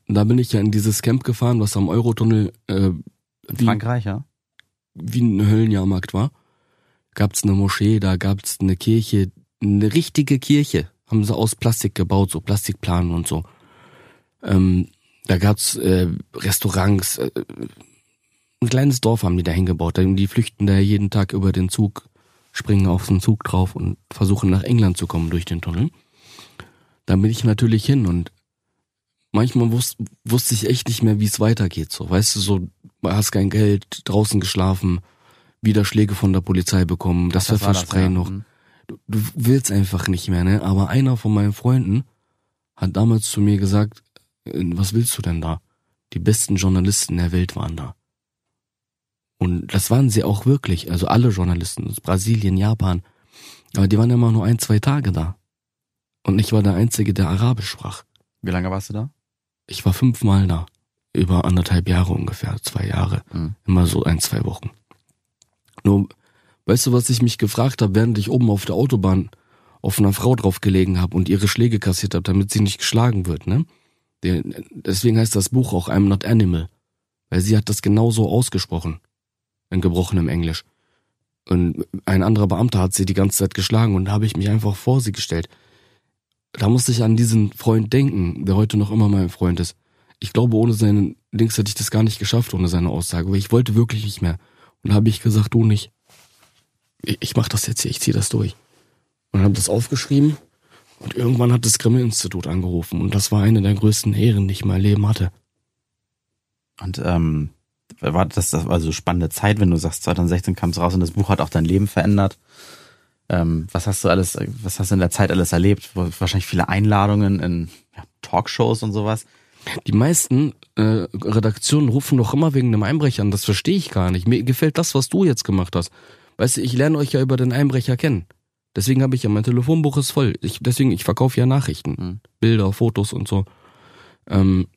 Da bin ich ja in dieses Camp gefahren, was am Eurotunnel äh, wie, Frankreich, ja? wie ein Höllenjahrmarkt war. Gab's eine Moschee, da gab's eine Kirche, eine richtige Kirche. Haben sie aus Plastik gebaut, so Plastikplanen und so. Ähm, da gab's äh, Restaurants, äh, ein kleines Dorf haben die da hingebaut. Die flüchten da jeden Tag über den Zug, springen auf den Zug drauf und versuchen nach England zu kommen durch den Tunnel. Da bin ich natürlich hin und manchmal wus wusste ich echt nicht mehr, wie es weitergeht. So, weißt du, so, hast kein Geld, draußen geschlafen, wieder Schläge von der Polizei bekommen, das, das Pfefferspray ja. noch. Mhm. Du, du willst einfach nicht mehr, ne? Aber einer von meinen Freunden hat damals zu mir gesagt, äh, was willst du denn da? Die besten Journalisten der Welt waren da. Und das waren sie auch wirklich, also alle Journalisten aus Brasilien, Japan. Aber die waren immer nur ein, zwei Tage da. Und ich war der Einzige, der Arabisch sprach. Wie lange warst du da? Ich war fünfmal da. Über anderthalb Jahre ungefähr, zwei Jahre. Mhm. Immer so ein, zwei Wochen. Nur, weißt du, was ich mich gefragt habe, während ich oben auf der Autobahn auf einer Frau drauf gelegen habe und ihre Schläge kassiert habe, damit sie nicht geschlagen wird, ne? Deswegen heißt das Buch auch I'm Not Animal. Weil sie hat das genauso ausgesprochen. In gebrochenem Englisch. Und ein anderer Beamter hat sie die ganze Zeit geschlagen und da habe ich mich einfach vor sie gestellt. Da musste ich an diesen Freund denken, der heute noch immer mein Freund ist. Ich glaube, ohne seinen Dings hätte ich das gar nicht geschafft, ohne seine Aussage, weil ich wollte wirklich nicht mehr. Und da habe ich gesagt, du nicht. Ich, ich mach das jetzt hier, ich ziehe das durch. Und habe das aufgeschrieben und irgendwann hat das Grimme-Institut angerufen und das war eine der größten Ehren, die ich in meinem Leben hatte. Und ähm, war das, das war so spannende Zeit, wenn du sagst, 2016 kam es raus und das Buch hat auch dein Leben verändert. Ähm, was hast du alles, was hast du in der Zeit alles erlebt? Wahrscheinlich viele Einladungen in ja, Talkshows und sowas. Die meisten äh, Redaktionen rufen doch immer wegen einem Einbrecher an. Das verstehe ich gar nicht. Mir gefällt das, was du jetzt gemacht hast. Weißt du, ich lerne euch ja über den Einbrecher kennen. Deswegen habe ich ja mein Telefonbuch ist voll. Ich, deswegen, ich verkaufe ja Nachrichten, mhm. Bilder, Fotos und so. Ähm,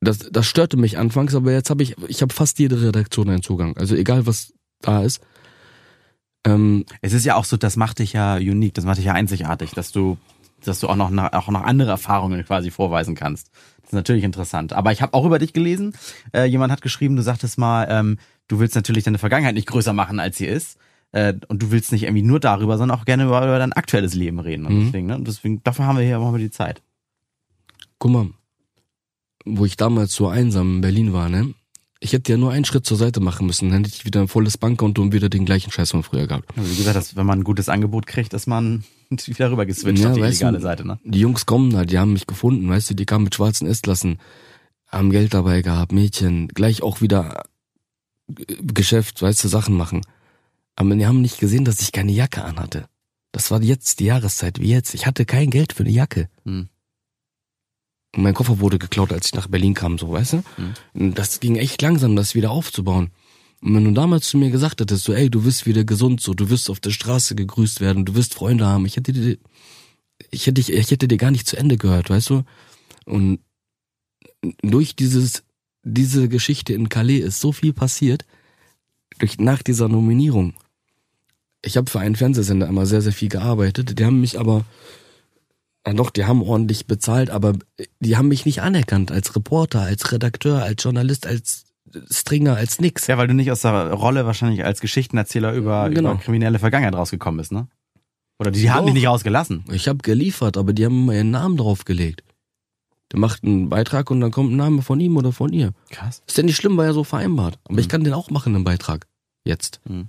das, das störte mich anfangs, aber jetzt habe ich, ich habe fast jede Redaktion einen Zugang. Also egal was da ist. Ähm, es ist ja auch so, das macht dich ja unique, das macht dich ja einzigartig, dass du, dass du auch noch, auch noch andere Erfahrungen quasi vorweisen kannst. Das ist natürlich interessant. Aber ich habe auch über dich gelesen. Äh, jemand hat geschrieben, du sagtest mal, ähm, du willst natürlich deine Vergangenheit nicht größer machen, als sie ist. Äh, und du willst nicht irgendwie nur darüber, sondern auch gerne über, über dein aktuelles Leben reden. Und mhm. deswegen, ne? Und deswegen, dafür haben wir hier auch mal die Zeit. Guck mal, wo ich damals so einsam in Berlin war, ne? Ich hätte ja nur einen Schritt zur Seite machen müssen, dann hätte ich wieder ein volles Bankkonto und wieder den gleichen Scheiß von früher gehabt. Also wie gesagt, dass, wenn man ein gutes Angebot kriegt, ist man [LAUGHS] wieder rüber geswitcht ja, auf die illegale du, Seite, ne? Die Jungs kommen da, die haben mich gefunden, weißt du, die kamen mit schwarzen S-Klassen, haben Geld dabei gehabt, Mädchen, gleich auch wieder äh, Geschäft, weißt du, Sachen machen. Aber die haben nicht gesehen, dass ich keine Jacke anhatte. Das war jetzt die Jahreszeit, wie jetzt. Ich hatte kein Geld für eine Jacke. Hm. Und mein Koffer wurde geklaut, als ich nach Berlin kam, so, weißt du? Hm. Das ging echt langsam, das wieder aufzubauen. Und wenn du damals zu mir gesagt hättest, so, ey, du wirst wieder gesund, so, du wirst auf der Straße gegrüßt werden, du wirst Freunde haben, ich hätte dir, ich hätte, ich hätte dir gar nicht zu Ende gehört, weißt du? Und durch dieses, diese Geschichte in Calais ist so viel passiert, durch, nach dieser Nominierung ich habe für einen Fernsehsender immer sehr, sehr viel gearbeitet. Die haben mich aber, ja doch, die haben ordentlich bezahlt, aber die haben mich nicht anerkannt als Reporter, als Redakteur, als Journalist, als Stringer, als nix. Ja, weil du nicht aus der Rolle wahrscheinlich als Geschichtenerzähler über, genau. über kriminelle Vergangenheit rausgekommen bist, ne? Oder die, die haben dich nicht rausgelassen. Ich habe geliefert, aber die haben meinen Namen draufgelegt. Der macht einen Beitrag und dann kommt ein Name von ihm oder von ihr. Krass. Ist ja nicht schlimm, war ja so vereinbart. Aber mhm. ich kann den auch machen, einen Beitrag. Jetzt. Mhm.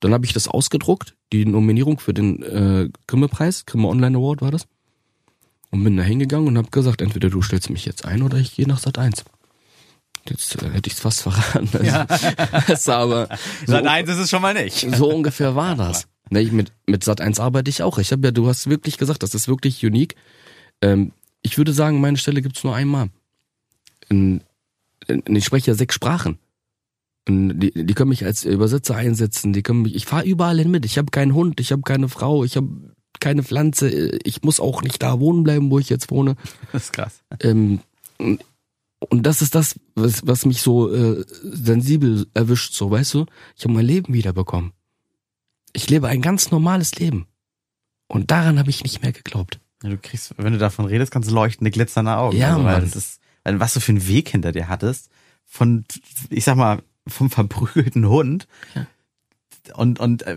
Dann habe ich das ausgedruckt, die Nominierung für den äh, Grimme-Preis, Grimme Online Award war das. Und bin da hingegangen und habe gesagt, entweder du stellst mich jetzt ein oder ich gehe nach Sat 1. Jetzt äh, hätte ich es fast [LAUGHS] verraten. Also, ja. aber [LAUGHS] so, Sat 1 ist es schon mal nicht. So ungefähr war das. [LAUGHS] Ne, ich mit, mit Sat 1 arbeite ich auch. Ich habe ja, du hast wirklich gesagt, das ist wirklich unique. Ähm, ich würde sagen, meine Stelle gibt's nur einmal. In, in, ich spreche ja sechs Sprachen. Die, die können mich als Übersetzer einsetzen, die können mich, ich fahre überall hin mit. Ich habe keinen Hund, ich habe keine Frau, ich habe keine Pflanze, ich muss auch nicht da wohnen bleiben, wo ich jetzt wohne. [LAUGHS] Das ist krass. Ähm, und das ist das, was, was mich so äh, sensibel erwischt, so weißt du, ich habe mein Leben wiederbekommen. Ich lebe ein ganz normales Leben. Und daran habe ich nicht mehr geglaubt. Ja, du kriegst, wenn du davon redest, kannst du leuchtende, glitzernde Augen. Ja, also, weil das ist, was du für einen Weg hinter dir hattest, von, ich sag mal, vom verprügelten Hund. Ja. Und, und äh,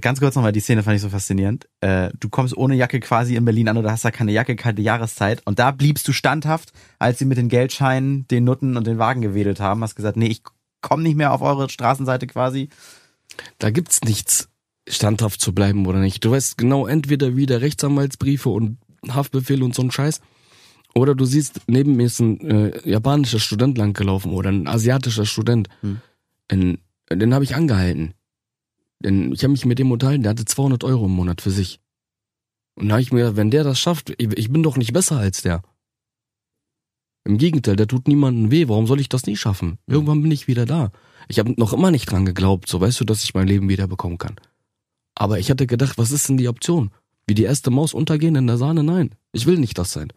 ganz kurz nochmal, die Szene fand ich so faszinierend. Äh, du kommst ohne Jacke quasi in Berlin an oder hast da keine Jacke, keine Jahreszeit. Und da bliebst du standhaft, als sie mit den Geldscheinen, den Nutten und den Wagen gewedelt haben. Hast gesagt, nee, ich komme nicht mehr auf eure Straßenseite quasi. Da gibt's nichts, standhaft zu bleiben oder nicht. Du weißt genau, entweder wieder Rechtsanwaltsbriefe und Haftbefehle und so ein Scheiß. Oder du siehst, neben mir ist ein äh, japanischer Student langgelaufen oder ein asiatischer Student. Hm. Den, den habe ich angehalten. Denn ich habe mich mit dem unterhalten, der hatte 200 Euro im Monat für sich. Und da habe ich mir gedacht, wenn der das schafft, ich, bin doch nicht besser als der. Im Gegenteil, der tut niemandem weh. Warum soll ich das nie schaffen? Irgendwann bin ich wieder da. Ich habe noch immer nicht dran geglaubt, so weißt du, dass ich mein Leben wieder bekommen kann. Aber ich hatte gedacht, was ist denn die Option? Wie die erste Maus untergehen in der Sahne? Nein, ich will nicht das sein.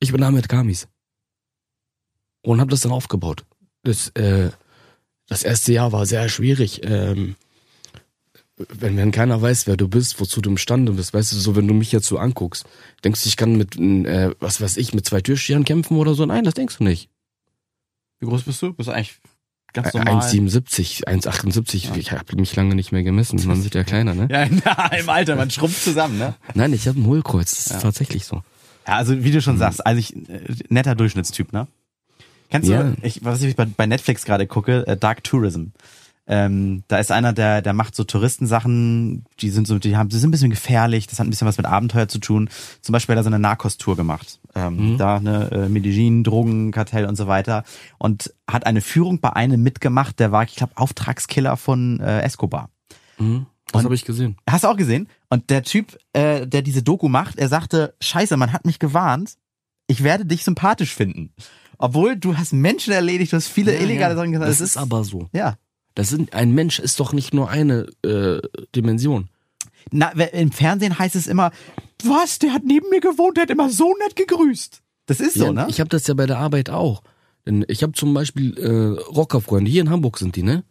Ich bin Ahmed Kamis. Und habe das dann aufgebaut. Das, äh, das erste Jahr war sehr schwierig. Ähm, wenn, wenn keiner weiß, wer du bist, wozu du imstande bist, weißt du, so wenn du mich jetzt so anguckst, denkst du, ich kann mit, äh, was weiß ich, mit zwei Türstehern kämpfen oder so? Nein, das denkst du nicht. Wie groß bist du? Bist du eigentlich ganz normal? 1,77, 1,78, ich habe mich lange nicht mehr gemessen, man wird ja [LAUGHS] kleiner, ne? Ja, na, im Alter, man schrumpft zusammen, ne? Nein, ich habe ein Hohlkreuz, das ist Ja. tatsächlich so. Ja, also wie du schon sagst, also ich, äh, netter Durchschnittstyp, ne? Kennst Ja. du, ich, was ich bei, bei Netflix gerade gucke, äh, Dark Tourism. Ähm, da ist einer, der, der macht so Touristensachen, die sind so, die haben, die sind ein bisschen gefährlich, das hat ein bisschen was mit Abenteuer zu tun. Zum Beispiel hat er so eine Narcos-Tour gemacht. Ähm, Mhm. Da eine äh, Medellin, Drogenkartell und so weiter. Und hat eine Führung bei einem mitgemacht, der war, ich glaube, Auftragskiller von äh, Escobar. Mhm. Das habe ich gesehen. Hast du auch gesehen? Und der Typ, äh, der diese Doku macht, er sagte, scheiße, man hat mich gewarnt, ich werde dich sympathisch finden. Obwohl du hast Menschen erledigt, du hast viele illegale Sachen gesagt. Das Das ist aber so. ja. Das sind, ein Mensch ist doch nicht nur eine äh, Dimension. Na, im Fernsehen heißt es immer, was, der hat neben mir gewohnt, der hat immer so nett gegrüßt. Das ist so, ja, ne? Ich habe das ja bei der Arbeit auch. Denn ich habe zum Beispiel äh, Rockerfreunde, hier in Hamburg sind die, ne?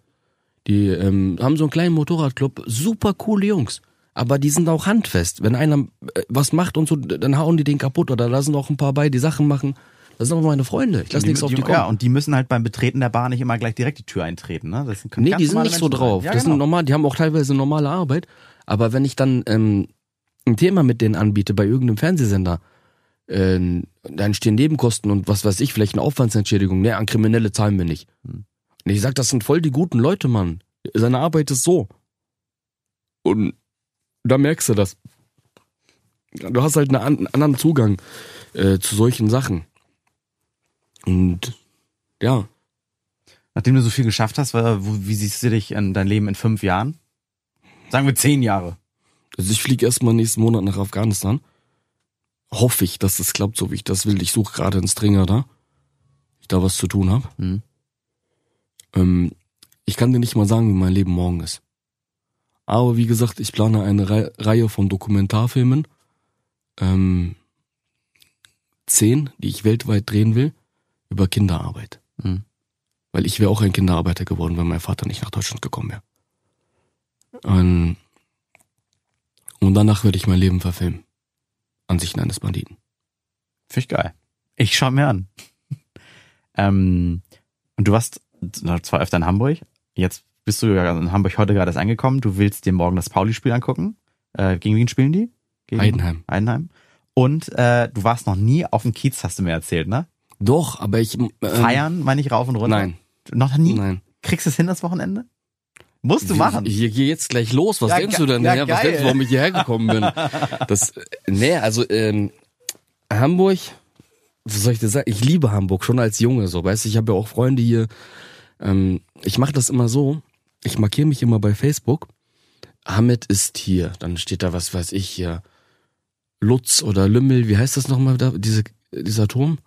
Die ähm, haben so einen kleinen Motorradclub, super coole Jungs. Aber die sind auch handfest. Wenn einer äh, was macht und so, dann hauen die den kaputt. Oder da sind auch ein paar bei, die Sachen machen. Das sind auch meine Freunde. Ich lasse nichts auf die kommen. Ja, und die müssen halt beim Betreten der Bar nicht immer gleich direkt die Tür eintreten, ne? Das können Nee, die sind nicht so Menschen sein. drauf. Ja, das genau. sind normal, die haben auch teilweise normale Arbeit. Aber wenn ich dann ähm, ein Thema mit denen anbiete bei irgendeinem Fernsehsender, äh, dann stehen Nebenkosten und was weiß ich, vielleicht eine Aufwandsentschädigung. Nee, an Kriminelle zahlen wir nicht. Hm. Und ich sag, das sind voll die guten Leute, Mann. Seine Arbeit ist so. Und da merkst du das. Du hast halt einen anderen Zugang äh, zu solchen Sachen. Und ja, Nachdem du so viel geschafft hast, wie siehst du dich in dein Leben in fünf Jahren? Sagen wir zehn Jahre. Also ich fliege erstmal nächsten Monat nach Afghanistan. Hoffe ich, dass es klappt, so wie ich das will. Ich suche gerade einen Stringer da. Ich da was zu tun habe. Mhm. Ähm, ich kann dir nicht mal sagen, wie mein Leben morgen ist. Aber wie gesagt, ich plane eine Rei Reihe von Dokumentarfilmen. Ähm, zehn, die ich weltweit drehen will, über Kinderarbeit. Mhm. Weil ich wäre auch ein Kinderarbeiter geworden, wenn mein Vater nicht nach Deutschland gekommen wäre. Und, und danach würde ich mein Leben verfilmen. Ansichten eines Banditen. Finde ich geil. Ich schau mir an. [LAUGHS] ähm, und du warst zwar öfter in Hamburg, jetzt bist du in Hamburg heute gerade erst angekommen, du willst dir morgen das Pauli-Spiel angucken. Äh, gegen wen spielen die? Gegen Heidenheim. Heidenheim. Und äh, du warst noch nie auf dem Kiez, hast du mir erzählt, ne? Doch, aber ich... Ähm, Feiern, meine ich, rauf und runter? Nein, Noch nie? nein. Kriegst du es hin das Wochenende? Musst du machen. Hier gehe jetzt gleich los. Was Ja, denkst du denn? ja, Ja, was denkst du, warum ich hierher gekommen bin? [LAUGHS] Das, nee, also ähm, Hamburg, was soll ich dir sagen? Ich liebe Hamburg schon als Junge, so, weißt du, ich habe ja auch Freunde hier. Ähm, ich mache das immer so, ich markiere mich immer bei Facebook. Hamid ist hier, dann steht da was weiß ich hier. Lutz oder Lümmel, wie heißt das nochmal da, diese, dieser Turm?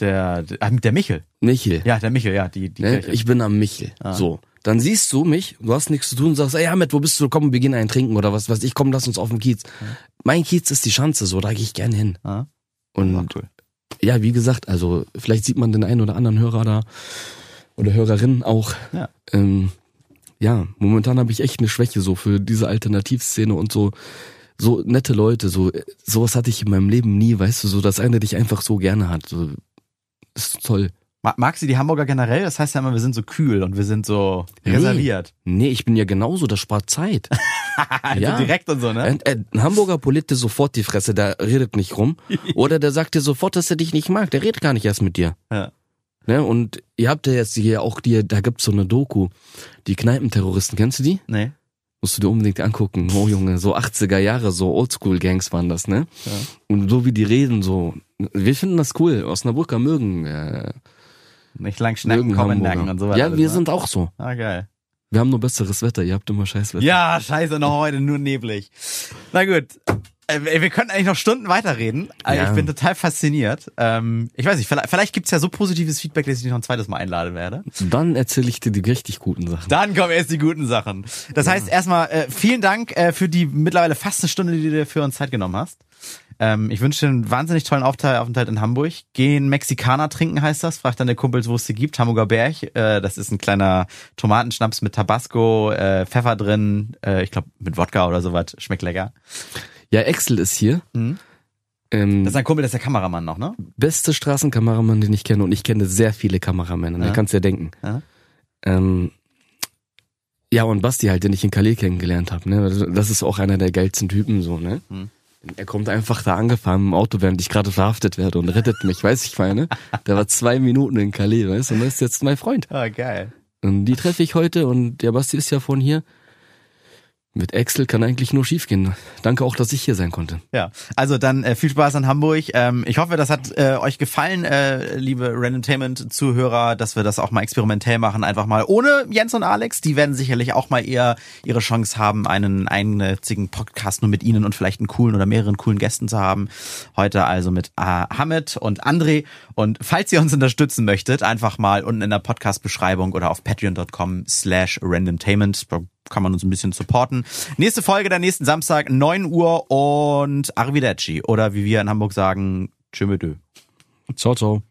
Der, der, ah, der Michel. Michel. Ja, der Michel, ja, die, die Ne? Ich bin am Michel. Ah. So. Dann siehst du mich, du hast nichts zu tun, sagst, ey Ahmed, wo bist du? Komm, wir gehen einen trinken oder was weiß ich, komm, lass uns auf den Kiez. Mein Kiez ist die Schanze, so, da gehe ich gerne hin. Ah, Und war cool. ja, wie gesagt, also vielleicht sieht man den einen oder anderen Hörer da oder Hörerin auch. Ja. Ähm, ja, momentan habe ich echt eine Schwäche so für diese Alternativszene und so so nette Leute, so sowas hatte ich in meinem Leben nie, weißt du, so dass einer dich einfach so gerne hat. So ist toll. Ma- Magst du die Hamburger generell? Das heißt ja immer, wir sind so kühl und wir sind so Nee. reserviert. Nee, ich bin ja genauso, das spart Zeit. [LAUGHS] Also Ja. direkt und so, ne? Ein, ein Hamburger poliert dir sofort die Fresse, der redet nicht rum. [LAUGHS] Oder der sagt dir sofort, dass er dich nicht mag. Der redet gar nicht erst mit dir. Ja. Ne? Und ihr habt ja jetzt hier auch die, da gibt's so eine Doku, die Kneipenterroristen, kennst du die? Nee. Musst du dir unbedingt angucken. Oh Junge, so 80er Jahre, so Oldschool-Gangs waren das, ne? Ja. Und so wie die reden, so. Wir finden das cool. Osnabrücker mögen. Äh, Nicht lang schnacken, kommen nacken und so weiter. Ja, wir ne? sind auch so. Ah, geil. Wir haben nur besseres Wetter, ihr habt immer scheiß Wetter. Ja, scheiße, noch heute nur neblig. Na gut. Äh, wir könnten eigentlich noch Stunden weiterreden. Also ja. Ich bin total fasziniert. Ähm, ich weiß nicht, vielleicht, vielleicht gibt's ja so positives Feedback, dass ich dich noch ein zweites Mal einladen werde. Dann erzähle ich dir die richtig guten Sachen. Dann kommen erst die guten Sachen. Das ja. heißt erstmal äh, vielen Dank äh, für die mittlerweile fast eine Stunde, die du dir für uns Zeit genommen hast. Ähm, ich wünsche dir einen wahnsinnig tollen Aufenthalt in Hamburg. Gehen Mexikaner trinken heißt das. Fragt dann der Kumpels, wo es sie gibt. Hamburger Berg. Äh, das ist ein kleiner Tomatenschnaps mit Tabasco, äh, Pfeffer drin. Äh, ich glaube mit Wodka oder sowas. Schmeckt lecker. Ja, Axel ist hier. Mhm. Ähm, das ist ein Kumpel, das ist der Kameramann noch, ne? Beste Straßenkameramann, den ich kenne. Und ich kenne sehr viele Kameramänner. Ja. Da kannst du ja denken. Ja. Ähm, ja, und Basti halt, den ich in Calais kennengelernt habe. Ne? Das ist auch einer der geilsten Typen, so, ne? Mhm. Er kommt einfach da angefahren im Auto, während ich gerade verhaftet werde und rettet mich, weiß ich meine. Der war zwei Minuten in Calais, weißt du, und das ist jetzt mein Freund. Ah, oh, geil. Und die treffe ich heute und der Basti ist ja von hier. Mit Excel kann eigentlich nur schiefgehen. Danke auch, dass ich hier sein konnte. Ja, also dann äh, viel Spaß in Hamburg. Ähm, ich hoffe, das hat äh, euch gefallen, äh, liebe Randomtainment-Zuhörer, dass wir das auch mal experimentell machen. Einfach mal ohne Jens und Alex. Die werden sicherlich auch mal eher ihre Chance haben, einen einzigen Podcast nur mit ihnen und vielleicht einen coolen oder mehreren coolen Gästen zu haben. Heute also mit äh, Hamid und André. Und falls ihr uns unterstützen möchtet, einfach mal unten in der Podcast-Beschreibung oder auf patreon.com slash randomtainment kann man uns ein bisschen supporten. Nächste Folge der nächsten Samstag, 9 Uhr und Arrivederci. Oder wie wir in Hamburg sagen, Tschö Ciao, ciao.